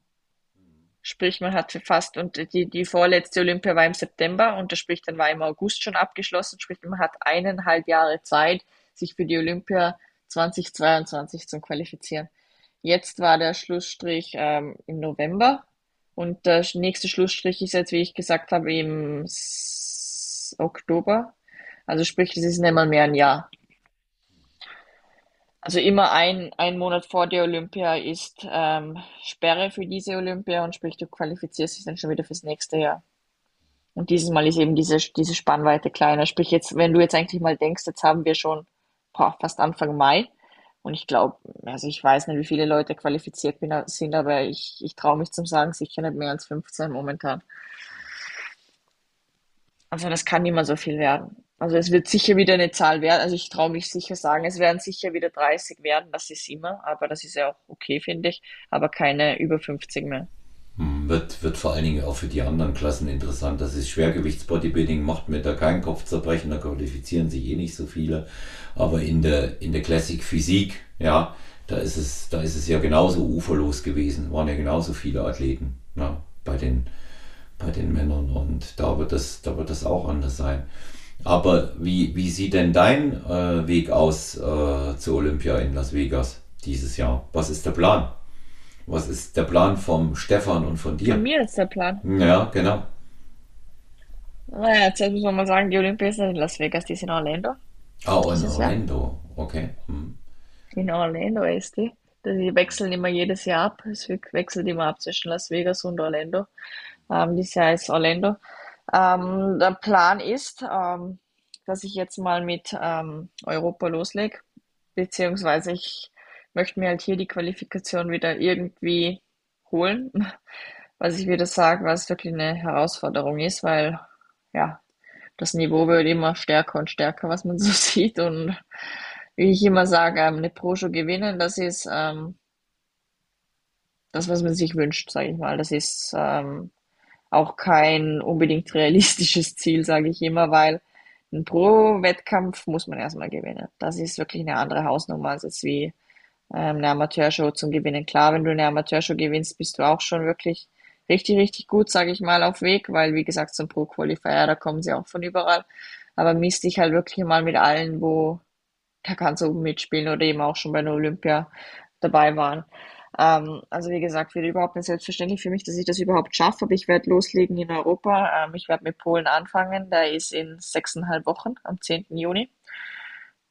Sprich, man hat fast, und die, die vorletzte Olympia war im September und das sprich, dann war im August schon abgeschlossen. Sprich, man hat eineinhalb Jahre Zeit, sich für die Olympia 2022 zu qualifizieren. Jetzt war der Schlussstrich ähm, im November und der nächste Schlussstrich ist jetzt, wie ich gesagt habe, im S Oktober. Also sprich, das ist nicht mal mehr ein Jahr. Also immer ein, ein Monat vor der Olympia ist ähm, Sperre für diese Olympia und sprich, du qualifizierst dich dann schon wieder fürs nächste Jahr. Und dieses Mal ist eben diese, diese Spannweite kleiner. Sprich, jetzt, wenn du jetzt eigentlich mal denkst, jetzt haben wir schon boah, fast Anfang Mai. Und ich glaube, also ich weiß nicht, wie viele Leute qualifiziert sind, aber ich, ich traue mich zum Sagen, sicher nicht mehr als 15 momentan. Also das kann nicht mehr so viel werden. Also es wird sicher wieder eine Zahl werden. Also ich traue mich sicher sagen, es werden sicher wieder 30 werden. Das ist immer, aber das ist ja auch okay, finde ich. Aber keine über 50 mehr. Hm, wird, wird vor allen Dingen auch für die anderen Klassen interessant. Das ist Schwergewichtsbodybuilding, macht mir da keinen Kopfzerbrechen, da qualifizieren sich eh nicht so viele. Aber in der, in der Classic Physik, ja, da ist es, da ist es ja genauso uferlos gewesen, waren ja genauso viele Athleten ja, bei, den, bei den Männern und da wird das, da wird das auch anders sein. Aber wie, wie sieht denn dein äh, Weg aus äh, zur Olympia in Las Vegas dieses Jahr? Was ist der Plan? Was ist der Plan vom Stefan und von dir? Von mir ist der Plan. Ja, genau. Naja, zuerst muss man mal sagen, die Olympia ist nicht in Las Vegas, die ist in Orlando. Ah, oh, in Orlando, okay. Hm. In Orlando ist die. Die wechseln immer jedes Jahr ab. Es wechselt immer ab zwischen Las Vegas und Orlando. Ähm, dieses Jahr ist Orlando. Ähm, der Plan ist, ähm, dass ich jetzt mal mit ähm, Europa loslege, beziehungsweise ich möchte mir halt hier die Qualifikation wieder irgendwie holen, was ich wieder sage, was wirklich eine Herausforderung ist, weil ja, das Niveau wird immer stärker und stärker, was man so sieht. Und wie ich immer sage, ähm, eine Pro-Show gewinnen, das ist ähm, das, was man sich wünscht, sage ich mal. Das ist ähm, auch kein unbedingt realistisches Ziel, sage ich immer, weil ein Pro-Wettkampf muss man erstmal gewinnen. Das ist wirklich eine andere Hausnummer als jetzt wie ähm, eine Amateurshow zum Gewinnen. Klar, wenn du eine Amateurshow gewinnst, bist du auch schon wirklich richtig, richtig gut, sage ich mal, auf Weg, weil wie gesagt, zum Pro-Qualifier, da kommen sie auch von überall. Aber misst dich halt wirklich mal mit allen, wo da kannst du oben mitspielen oder eben auch schon bei der Olympia dabei waren. Ähm, also wie gesagt, wird überhaupt nicht selbstverständlich für mich, dass ich das überhaupt schaffe, aber ich werde loslegen in Europa. Ähm, ich werde mit Polen anfangen, da ist in sechseinhalb Wochen, am 10. Juni.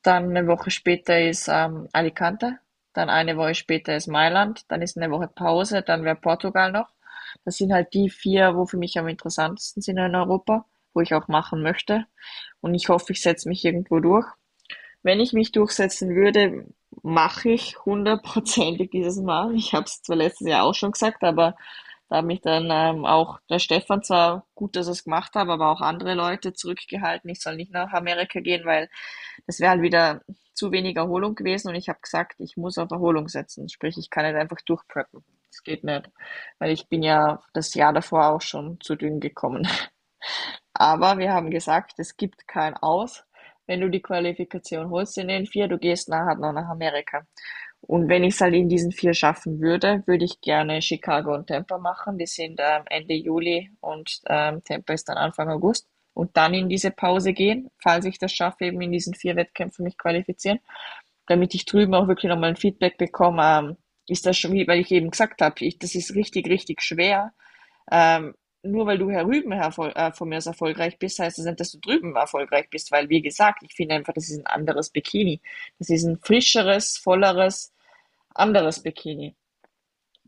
Dann eine Woche später ist ähm, Alicante, dann eine Woche später ist Mailand, dann ist eine Woche Pause, dann wäre Portugal noch. Das sind halt die vier, wo für mich am interessantesten sind in Europa, wo ich auch machen möchte. Und ich hoffe, ich setze mich irgendwo durch. Wenn ich mich durchsetzen würde, mache ich hundertprozentig dieses Mal. Ich habe es zwar letztes Jahr auch schon gesagt, aber da hat mich dann ähm, auch der Stefan zwar gut, dass er es gemacht hat, aber auch andere Leute zurückgehalten. Ich soll nicht nach Amerika gehen, weil das wäre halt wieder zu wenig Erholung gewesen und ich habe gesagt, ich muss auf Erholung setzen. Sprich, ich kann nicht einfach durchpreppen. Das geht nicht, weil ich bin ja das Jahr davor auch schon zu dünn gekommen. Aber wir haben gesagt, es gibt kein Aus wenn du die Qualifikation holst in den vier, du gehst nachher noch nach Amerika. Und wenn ich es halt in diesen vier schaffen würde, würde ich gerne Chicago und Tampa machen. Die sind ähm, Ende Juli und ähm, Tampa ist dann Anfang August. Und dann in diese Pause gehen, falls ich das schaffe, eben in diesen vier Wettkämpfen mich qualifizieren, damit ich drüben auch wirklich nochmal ein Feedback bekomme. Ähm, ist das schon, wie, weil ich eben gesagt habe, das ist richtig, richtig schwer. Ähm, nur weil du Herr Rüben äh, von mir erfolgreich bist, heißt das nicht, dass du drüben erfolgreich bist, weil wie gesagt, ich finde einfach, das ist ein anderes Bikini. Das ist ein frischeres, volleres, anderes Bikini.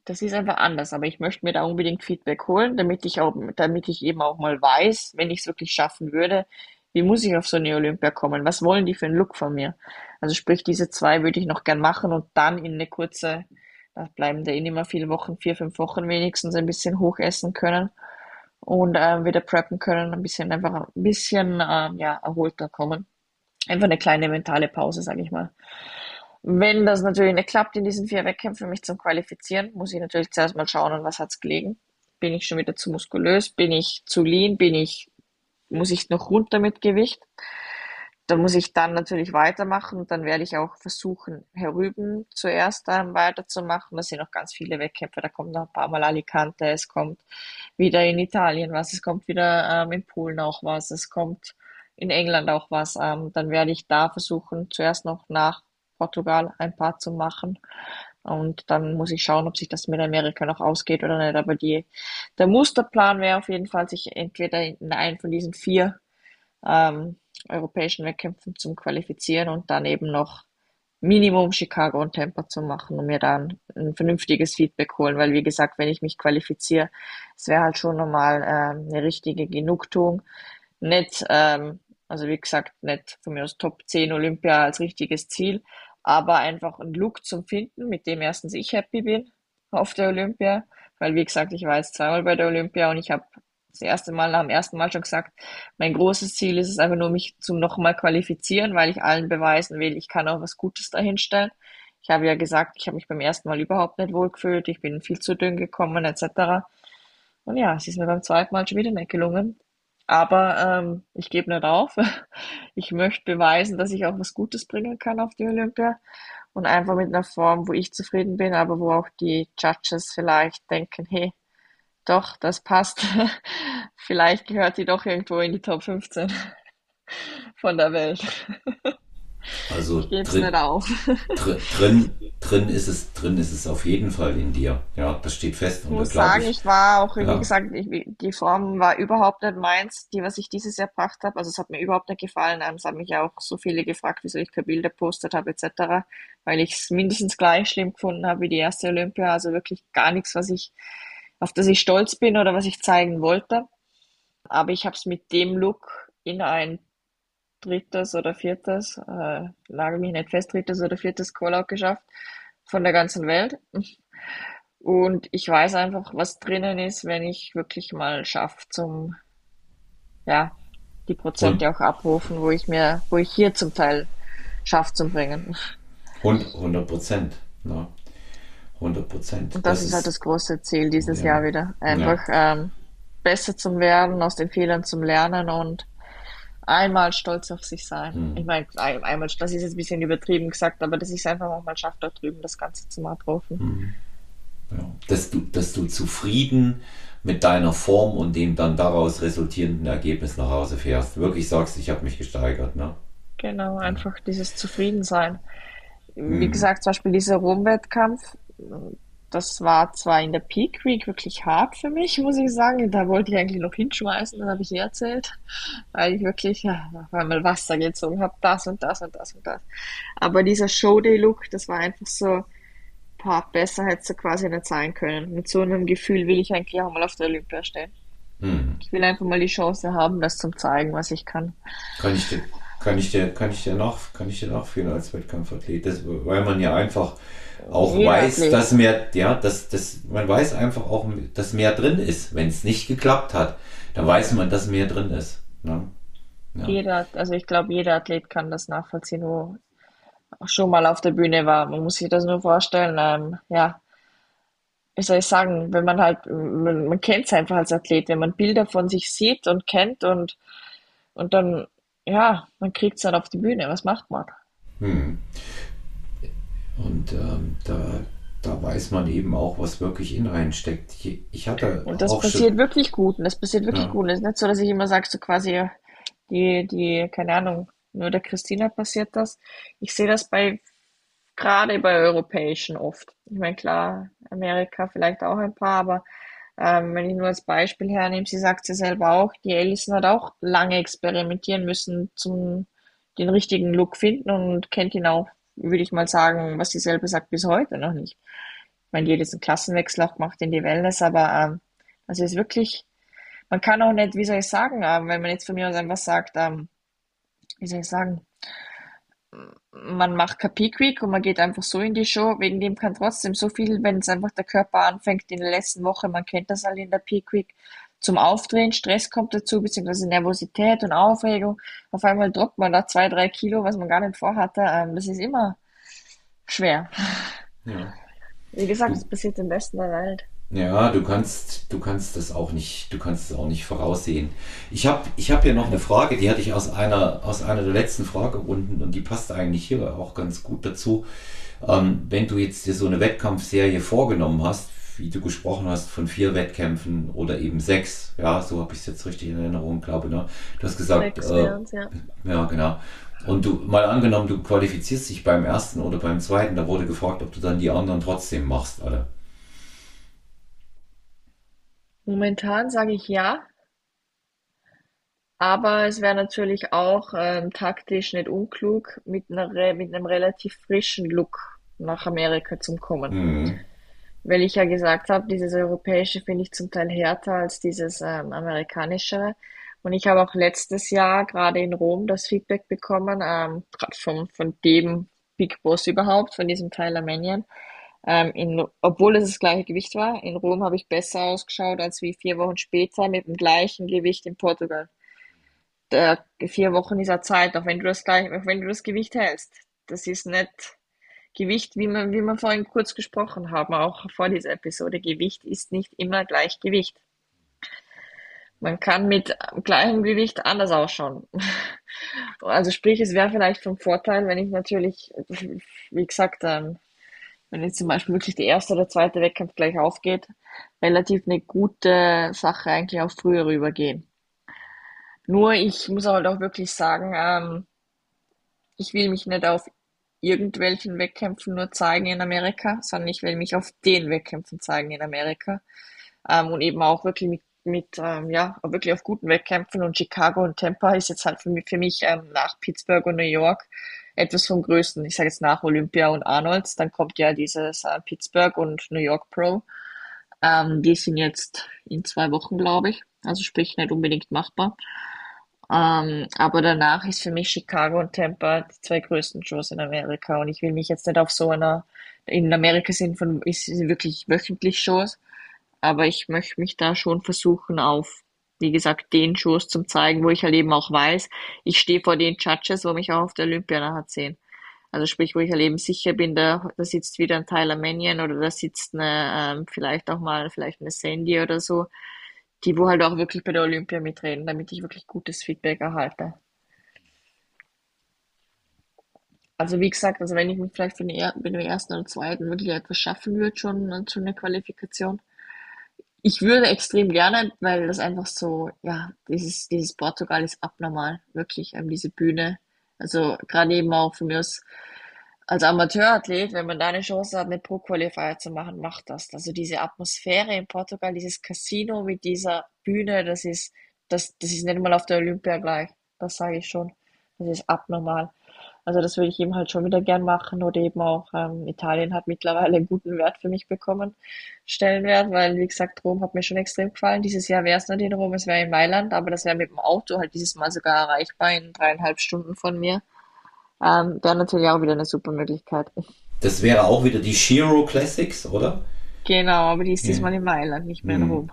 Das ist einfach anders, aber ich möchte mir da unbedingt Feedback holen, damit ich auch, damit ich eben auch mal weiß, wenn ich es wirklich schaffen würde, wie muss ich auf so eine Olympia kommen? Was wollen die für einen Look von mir? Also sprich, diese zwei würde ich noch gern machen und dann in eine kurze, da bleiben da eh nicht viele Wochen, vier, fünf Wochen wenigstens ein bisschen hochessen können und äh, wieder preppen können, ein bisschen einfach ein bisschen äh, ja, erholter kommen. Einfach eine kleine mentale Pause, sage ich mal. Wenn das natürlich nicht klappt in diesen vier Wettkämpfen, mich zum Qualifizieren, muss ich natürlich zuerst mal schauen, an was hat's gelegen. Bin ich schon wieder zu muskulös? Bin ich zu lean? Bin ich, muss ich noch runter mit Gewicht? Da muss ich dann natürlich weitermachen dann werde ich auch versuchen, herüben zuerst ähm, weiterzumachen. Da sind noch ganz viele Wettkämpfe, da kommt noch ein paar Mal Alicante, es kommt wieder in Italien was, es kommt wieder ähm, in Polen auch was, es kommt in England auch was. Ähm, dann werde ich da versuchen, zuerst noch nach Portugal ein paar zu machen. Und dann muss ich schauen, ob sich das mit Amerika noch ausgeht oder nicht. Aber die, der Musterplan wäre auf jeden Fall, sich entweder in einen von diesen vier ähm, europäischen Wettkämpfen zum Qualifizieren und dann eben noch Minimum Chicago und Tampa zu machen und mir dann ein vernünftiges Feedback holen, weil wie gesagt, wenn ich mich qualifiziere, es wäre halt schon nochmal ähm, eine richtige Genugtuung. Nicht, ähm, also wie gesagt, nicht von mir aus Top 10 Olympia als richtiges Ziel, aber einfach ein Look zum Finden, mit dem erstens ich happy bin auf der Olympia, weil wie gesagt, ich war jetzt zweimal bei der Olympia und ich habe das erste Mal, dem ersten Mal schon gesagt, mein großes Ziel ist es einfach nur, mich zum nochmal qualifizieren, weil ich allen beweisen will, ich kann auch was Gutes dahinstellen. Ich habe ja gesagt, ich habe mich beim ersten Mal überhaupt nicht wohl gefühlt, ich bin viel zu dünn gekommen, etc. Und ja, es ist mir beim zweiten Mal schon wieder nicht gelungen. Aber ähm, ich gebe nicht auf. Ich möchte beweisen, dass ich auch was Gutes bringen kann auf die Olympia und einfach mit einer Form, wo ich zufrieden bin, aber wo auch die Judges vielleicht denken, hey, doch, das passt. Vielleicht gehört sie doch irgendwo in die Top 15 von der Welt. Also ich drin, nicht auf. drin, drin, ist es, drin ist es auf jeden Fall in dir. Ja, das steht fest. Ich muss sagen, ich, ich, war auch, ja. wie gesagt, ich, die Form war überhaupt nicht meins, die, was ich dieses Jahr gebracht habe. Also es hat mir überhaupt nicht gefallen. Es haben mich auch so viele gefragt, wieso ich keine Bilder postet habe, etc. Weil ich es mindestens gleich schlimm gefunden habe wie die erste Olympia. Also wirklich gar nichts, was ich auf das ich stolz bin oder was ich zeigen wollte. Aber ich habe es mit dem Look in ein drittes oder viertes, äh, lage mich nicht fest, drittes oder viertes Callout geschafft von der ganzen Welt. Und ich weiß einfach, was drinnen ist, wenn ich wirklich mal schaffe zum, ja, die Prozente auch abrufen, wo ich mir, wo ich hier zum Teil schaffe zu bringen. 100 Prozent. Ne? 100 Prozent. Und das, das, ist halt das große Ziel dieses ja. Jahr wieder. Einfach ja. ähm, besser zum Werden, aus den Fehlern zum Lernen und einmal stolz auf sich sein. Hm. Ich meine, einmal, das ist jetzt ein bisschen übertrieben gesagt, aber dass ich es einfach auch mal schaffe, da drüben das Ganze zu abrufen. Hm. Ja. Dass, du, dass du zufrieden mit deiner Form und dem dann daraus resultierenden Ergebnis nach Hause fährst. Wirklich sagst, ich habe mich gesteigert. Ne? Genau, einfach dieses Zufriedensein. Wie hm. gesagt, zum Beispiel dieser Rom-Wettkampf, das war zwar in der Peak Week wirklich hart für mich, muss ich sagen. Da wollte ich eigentlich noch hinschmeißen, das habe ich ihr erzählt, weil ich wirklich ja, auf einmal Wasser gezogen habe, das und das und das und das. Aber dieser Showday-Look, das war einfach so, boah, besser hätte es quasi nicht sein können. Mit so einem Gefühl will ich eigentlich auch mal auf der Olympia stehen. Hm. Ich will einfach mal die Chance haben, das zum zeigen, was ich kann. Kann ich dir, kann ich dir, kann ich dir noch, kann ich dir nachfühlen als Wettkampfathlet, das, weil man ja einfach auch Jeder weiß, Athlet. dass mehr, ja, dass, dass man weiß einfach auch, dass mehr drin ist. Wenn es nicht geklappt hat, dann weiß man, dass mehr drin ist. Ne? Ja. Jeder, also ich glaube, jeder Athlet kann das nachvollziehen, wo schon mal auf der Bühne war. Man muss sich das nur vorstellen. Ähm, ja, wie soll ich sagen, wenn man halt, man, man kennt es einfach als Athlet, wenn man Bilder von sich sieht und kennt und, und dann, ja, man kriegt es dann auf die Bühne. Was macht man? Hm. Und ähm, da, da weiß man eben auch, was wirklich in einen steckt. Ich, ich hatte und das passiert schon, wirklich gut. Und das passiert wirklich ja. gut. Es ist nicht so, dass ich immer sage, so quasi die, die, keine Ahnung, nur der Christina passiert das. Ich sehe das bei gerade bei Europäischen oft. Ich meine, klar, Amerika vielleicht auch ein paar, aber ähm, wenn ich nur als Beispiel hernehme, sie sagt ja selber auch, die Alison hat auch lange experimentieren müssen, zum den richtigen Look finden und kennt ihn auch würde ich mal sagen, was sie selber sagt, bis heute noch nicht. Ich meine, jedes einen Klassenwechsel auch gemacht in die Wellness, aber ähm, also ist wirklich, man kann auch nicht, wie soll ich sagen, ähm, wenn man jetzt von mir aus einfach sagt, ähm, wie soll ich sagen, man macht kein Peak und man geht einfach so in die Show, wegen dem kann trotzdem so viel, wenn es einfach der Körper anfängt in der letzten Woche, man kennt das alle in der Peak zum Aufdrehen, Stress kommt dazu, beziehungsweise Nervosität und Aufregung. Auf einmal droppt man da zwei, drei Kilo, was man gar nicht vorhatte. Ähm, das ist immer schwer. Ja. Wie gesagt, es passiert im Besten der Welt. Ja, du kannst, du kannst das auch nicht, du kannst es auch nicht voraussehen. Ich habe ich hab hier noch eine Frage, die hatte ich aus einer, aus einer der letzten Fragerunden und die passt eigentlich hier auch ganz gut dazu. Ähm, wenn du jetzt dir so eine Wettkampfserie vorgenommen hast, wie du gesprochen hast, von vier Wettkämpfen oder eben sechs, ja, so habe ich es jetzt richtig in Erinnerung, glaube ich. Ne? Du hast gesagt, äh, ja. ja, genau. Und du, mal angenommen, du qualifizierst dich beim ersten oder beim zweiten, da wurde gefragt, ob du dann die anderen trotzdem machst, alle. Momentan sage ich ja, aber es wäre natürlich auch ähm, taktisch nicht unklug, mit, einer, mit einem relativ frischen Look nach Amerika zu kommen. Mhm. Weil ich ja gesagt habe, dieses europäische finde ich zum Teil härter als dieses ähm, amerikanische. Und ich habe auch letztes Jahr gerade in Rom das Feedback bekommen, ähm, gerade von, von dem Big Boss überhaupt, von diesem Tyler Mannion, ähm, in, obwohl es das gleiche Gewicht war. In Rom habe ich besser ausgeschaut als wie vier Wochen später mit dem gleichen Gewicht in Portugal. Der, vier Wochen dieser Zeit, auch wenn du das gleich, auch wenn du das Gewicht hältst. Das ist nicht Gewicht, wie wir, wie wir vorhin kurz gesprochen haben, auch vor dieser Episode. Gewicht ist nicht immer gleich Gewicht. Man kann mit gleichem Gewicht anders ausschauen. Also sprich, es wäre vielleicht vom Vorteil, wenn ich natürlich, wie gesagt, ähm, wenn jetzt zum Beispiel wirklich der erste oder zweite Wettkampf gleich aufgeht, relativ eine gute Sache eigentlich auch früher rübergehen. Nur ich muss halt auch wirklich sagen, ähm, ich will mich nicht auf irgendwelchen Wettkämpfen nur zeigen in Amerika, sondern ich will mich auf den Wettkämpfen zeigen in Amerika. Ähm, und eben auch wirklich mit, mit ähm, ja, wirklich auf guten Wettkämpfen. Und Chicago und Tampa ist jetzt halt für mich, für mich ähm, nach Pittsburgh und New York etwas vom Größten. Ich sage jetzt nach Olympia und Arnolds, dann kommt ja dieses äh, Pittsburgh und New York Pro. Ähm, die sind jetzt in zwei Wochen, glaube ich. Also sprich nicht unbedingt machbar. Ähm, aber danach ist für mich Chicago und Tampa die zwei größten Shows in Amerika. Und ich will mich jetzt nicht auf so einer, in Amerika sind von, ist wirklich wöchentlich Shows. Aber ich möchte mich da schon versuchen auf wie gesagt, den Shows zum zeigen, wo ich halt eben auch weiß, ich stehe vor den Judges, wo mich auch auf der Olympia nachher sehen. Also sprich, wo ich halt eben sicher bin, da, da sitzt wieder ein Tyler Mannion oder da sitzt eine, ähm, vielleicht auch mal, vielleicht eine Sandy oder so, die wo halt auch wirklich bei der Olympia mitreden, damit ich wirklich gutes Feedback erhalte. Also wie gesagt, also wenn ich mich vielleicht für den ersten oder zweiten wirklich etwas schaffen würde, schon zu einer Qualifikation, ich würde extrem gerne, weil das einfach so, ja, dieses, dieses Portugal ist abnormal, wirklich, ähm, diese Bühne. Also gerade eben auch von mir aus als Amateurathlet, wenn man da eine Chance hat, eine Pro-Qualifier zu machen, macht das. Also diese Atmosphäre in Portugal, dieses Casino mit dieser Bühne, das ist, das, das ist nicht mal auf der Olympia gleich. Das sage ich schon. Das ist abnormal. Also das würde ich eben halt schon wieder gern machen oder eben auch ähm, Italien hat mittlerweile einen guten Wert für mich bekommen, Stellenwert, weil wie gesagt, Rom hat mir schon extrem gefallen. Dieses Jahr wäre es nicht in Rom, es wäre in Mailand, aber das wäre mit dem Auto halt dieses Mal sogar erreichbar in dreieinhalb Stunden von mir. Ähm, wäre natürlich auch wieder eine super Möglichkeit. Das wäre auch wieder die Shiro Classics, oder? Genau, aber die ist diesmal in Mailand, nicht mehr in hm. Rom.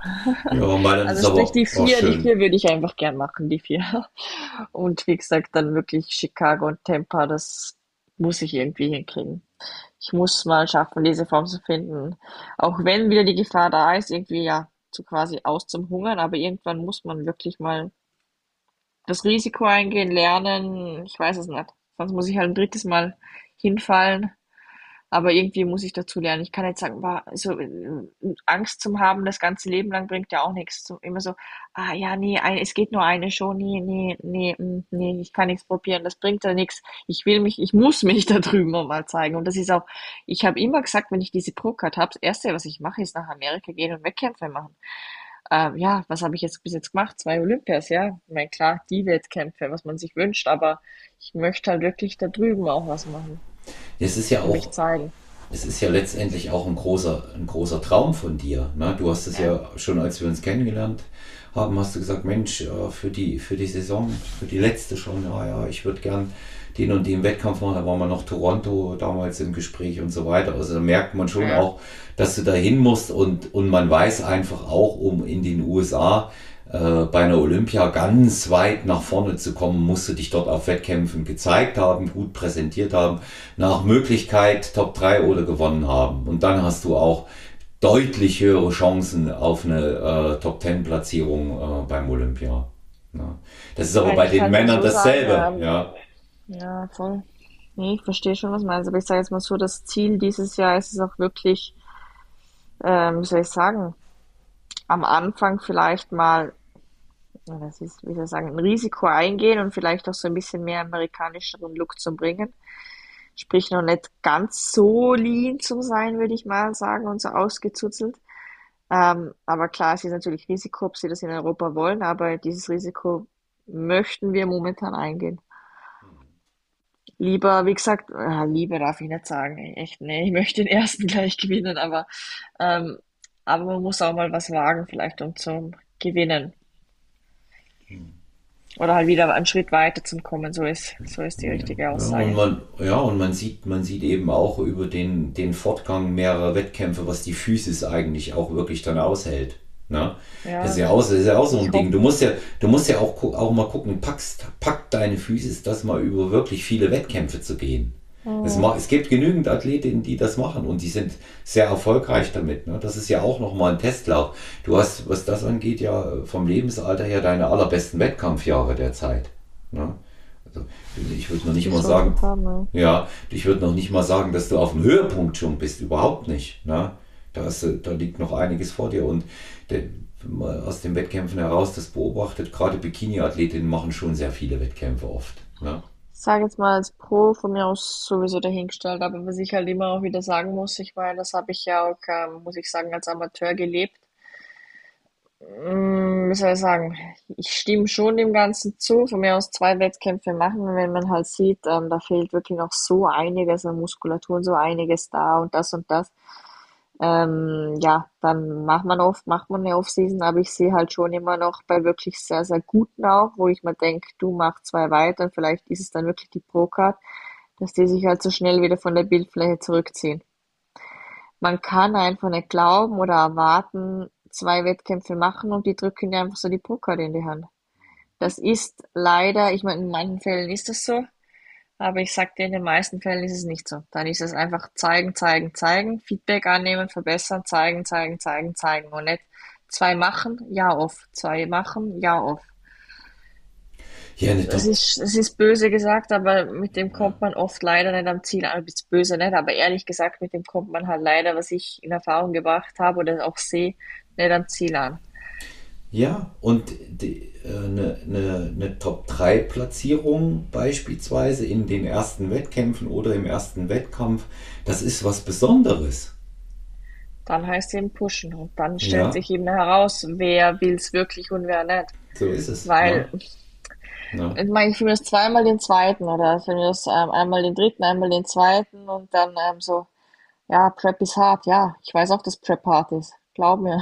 Ja, Mailand also ist aber die vier, die vier würde ich einfach gern machen, die vier. Und wie gesagt, dann wirklich Chicago und Tampa, das muss ich irgendwie hinkriegen. Ich muss mal schaffen, diese Form zu finden. Auch wenn wieder die Gefahr da ist, irgendwie ja, zu quasi aus zum Hungern, aber irgendwann muss man wirklich mal das Risiko eingehen, lernen. Ich weiß es nicht. Sonst muss ich halt ein drittes Mal hinfallen aber irgendwie muss ich dazu lernen. Ich kann jetzt sagen, so äh, Angst zum haben das ganze Leben lang bringt ja auch nichts. Immer so, ah ja, nee, es geht nur eine Show, nee, nee, nee, mm, nee, ich kann nichts probieren, das bringt ja nichts. Ich will mich, ich muss mich da drüben mal zeigen. Und das ist auch, ich habe immer gesagt, wenn ich diese Pro-Card habe, das Erste, was ich mache, ist nach Amerika gehen und Wettkämpfe machen. Ähm, ja, was habe ich jetzt bis jetzt gemacht? Zwei Olympias, ja. Ich meine, klar, die Wettkämpfe, was man sich wünscht, aber ich möchte halt wirklich da drüben auch was machen. Es ist ja auch. Es ist ja letztendlich auch ein großer, ein großer Traum von dir. Ne? Du hast es ja. ja schon, als wir uns kennengelernt haben, hast du gesagt, Mensch, für die, für die Saison, für die letzte schon, ja, ja, ich würde gern den und den Wettkampf machen. Da war man noch Toronto damals im Gespräch und so weiter. Also da merkt man schon ja. auch, dass du da hin musst und, und man weiß einfach auch, um in den USA äh, bei einer Olympia ganz weit nach vorne zu kommen, musst du dich dort auf Wettkämpfen gezeigt haben, gut präsentiert haben, nach Möglichkeit Top 3 oder gewonnen haben. Und dann hast du auch deutlich höhere Chancen auf eine äh, Top-10-Platzierung äh, beim Olympia. Ja. Das ist aber ja, bei den Männern so dasselbe. Sagen, ja. Ja, voll. Nee, ich verstehe schon, was du meinst. Aber ich sage jetzt mal so, das Ziel dieses Jahr ist es auch wirklich, ähm, wie soll ich sagen, am Anfang vielleicht mal, das ist, wie soll ich sagen, ein Risiko eingehen und vielleicht auch so ein bisschen mehr amerikanischeren Look zu bringen. Sprich, noch nicht ganz so lean zu sein, würde ich mal sagen, und so ausgezuzelt. Ähm, aber klar, es ist natürlich Risiko, ob sie das in Europa wollen, aber dieses Risiko möchten wir momentan eingehen. Lieber, wie gesagt, äh, Liebe darf ich nicht sagen, echt, nee, ich möchte den ersten gleich gewinnen, aber, ähm, aber man muss auch mal was wagen, vielleicht um zum Gewinnen. Hm. Oder halt wieder einen Schritt weiter zum Kommen, so ist, so ist die richtige Aussage. Ja, und man, ja, und man sieht, man sieht eben auch über den, den Fortgang mehrerer Wettkämpfe, was die Physis eigentlich auch wirklich dann aushält. Ne? Ja, das, ist ja auch, das ist ja auch so ein Ding. Du musst ja, du musst ja auch, auch mal gucken, packst, packt deine Physis das mal über wirklich viele Wettkämpfe zu gehen. Mhm. Es, es, gibt genügend Athletinnen, die das machen und die sind sehr erfolgreich damit. Ne? Das ist ja auch nochmal ein Testlauf. Du hast, was das angeht, ja vom Lebensalter her deine allerbesten Wettkampfjahre der Zeit. Ne? Also, ich würde noch nicht mal sagen, ne? ja, ich würde noch nicht mal sagen, dass du auf dem Höhepunkt schon bist, überhaupt nicht. Ne? Da, ist, da liegt noch einiges vor dir und der, aus den Wettkämpfen heraus das beobachtet, gerade Bikini-Athletinnen machen schon sehr viele Wettkämpfe oft. Ne? sage jetzt mal als Pro von mir aus sowieso dahingestellt, aber was ich halt immer auch wieder sagen muss, ich meine, das habe ich ja auch, ähm, muss ich sagen, als Amateur gelebt. Mm, wie soll ich sagen, ich stimme schon dem Ganzen zu, von mir aus zwei Wettkämpfe machen, wenn man halt sieht, ähm, da fehlt wirklich noch so einiges an Muskulatur und so einiges da und das und das ähm, ja, dann macht man oft, macht man eine Off-Season, aber ich sehe halt schon immer noch bei wirklich sehr, sehr guten auch, wo ich mir denke, du machst zwei weiter und vielleicht ist es dann wirklich die Pro-Card, dass die sich halt so schnell wieder von der Bildfläche zurückziehen. Man kann einfach nicht glauben oder erwarten, zwei Wettkämpfe machen und die drücken dir einfach so die Pro-Card in die Hand. Das ist leider, ich meine, in manchen Fällen ist das so, aber ich sag dir, in den meisten Fällen ist es nicht so. Dann ist es einfach zeigen, zeigen, zeigen, Feedback annehmen, verbessern, zeigen, zeigen, zeigen, zeigen und nicht zwei machen, ja off, zwei machen, ja off. Ja, nicht das, ist, das ist böse gesagt, aber mit dem kommt man oft leider nicht am Ziel an. Also böse nicht, aber ehrlich gesagt, mit dem kommt man halt leider, was ich in Erfahrung gebracht habe oder auch sehe, nicht am Ziel an. Ja, und eine, eine, eine Top-3-Platzierung beispielsweise in den ersten Wettkämpfen oder im ersten Wettkampf, das ist was Besonderes. Dann heißt es eben pushen und dann stellt ja. sich eben heraus, wer will es wirklich und wer nicht. So ist es. Weil ja. ich meine, ich will das zweimal den zweiten oder ich will das ähm, einmal den dritten, einmal den zweiten und dann ähm, so, ja, Prep ist hart, ja, ich weiß auch, dass Prep hart ist, glaub mir.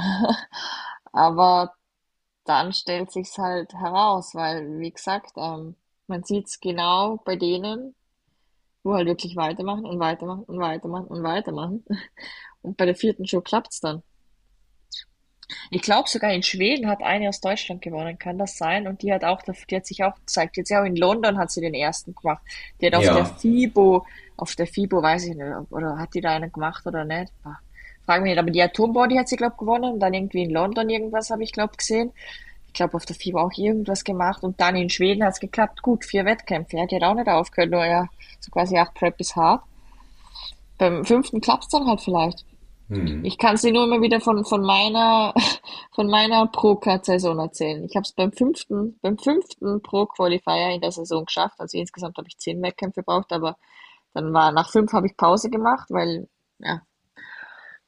Aber dann stellt sich's halt heraus, weil, wie gesagt, ähm, man sieht's genau bei denen, wo halt wirklich weitermachen und weitermachen und weitermachen und weitermachen. Und bei der vierten Show klappt's dann. Ich glaube sogar in Schweden hat eine aus Deutschland gewonnen, kann das sein? Und die hat auch, die hat sich auch gezeigt. Jetzt ja auch in London hat sie den ersten gemacht. Die hat auf ja. der FIBO, auf der FIBO weiß ich nicht, oder hat die da einen gemacht oder nicht? Frag mich nicht, aber die Atombody hat sie, glaube gewonnen. Dann irgendwie in London irgendwas habe ich, glaube gesehen. Ich glaube, auf der FIBA auch irgendwas gemacht. Und dann in Schweden hat es geklappt. Gut, vier Wettkämpfe. Ja, die hat auch nicht aufgehört, nur ja, so quasi acht Prep ist hart. Beim fünften klappt es dann halt vielleicht. Mhm. Ich kann sie nur immer wieder von, von meiner, von meiner Pro-Card-Saison erzählen. Ich habe es beim fünften, beim fünften Pro-Qualifier in der Saison geschafft. Also insgesamt habe ich zehn Wettkämpfe gebraucht, aber dann war nach fünf habe ich Pause gemacht, weil ja,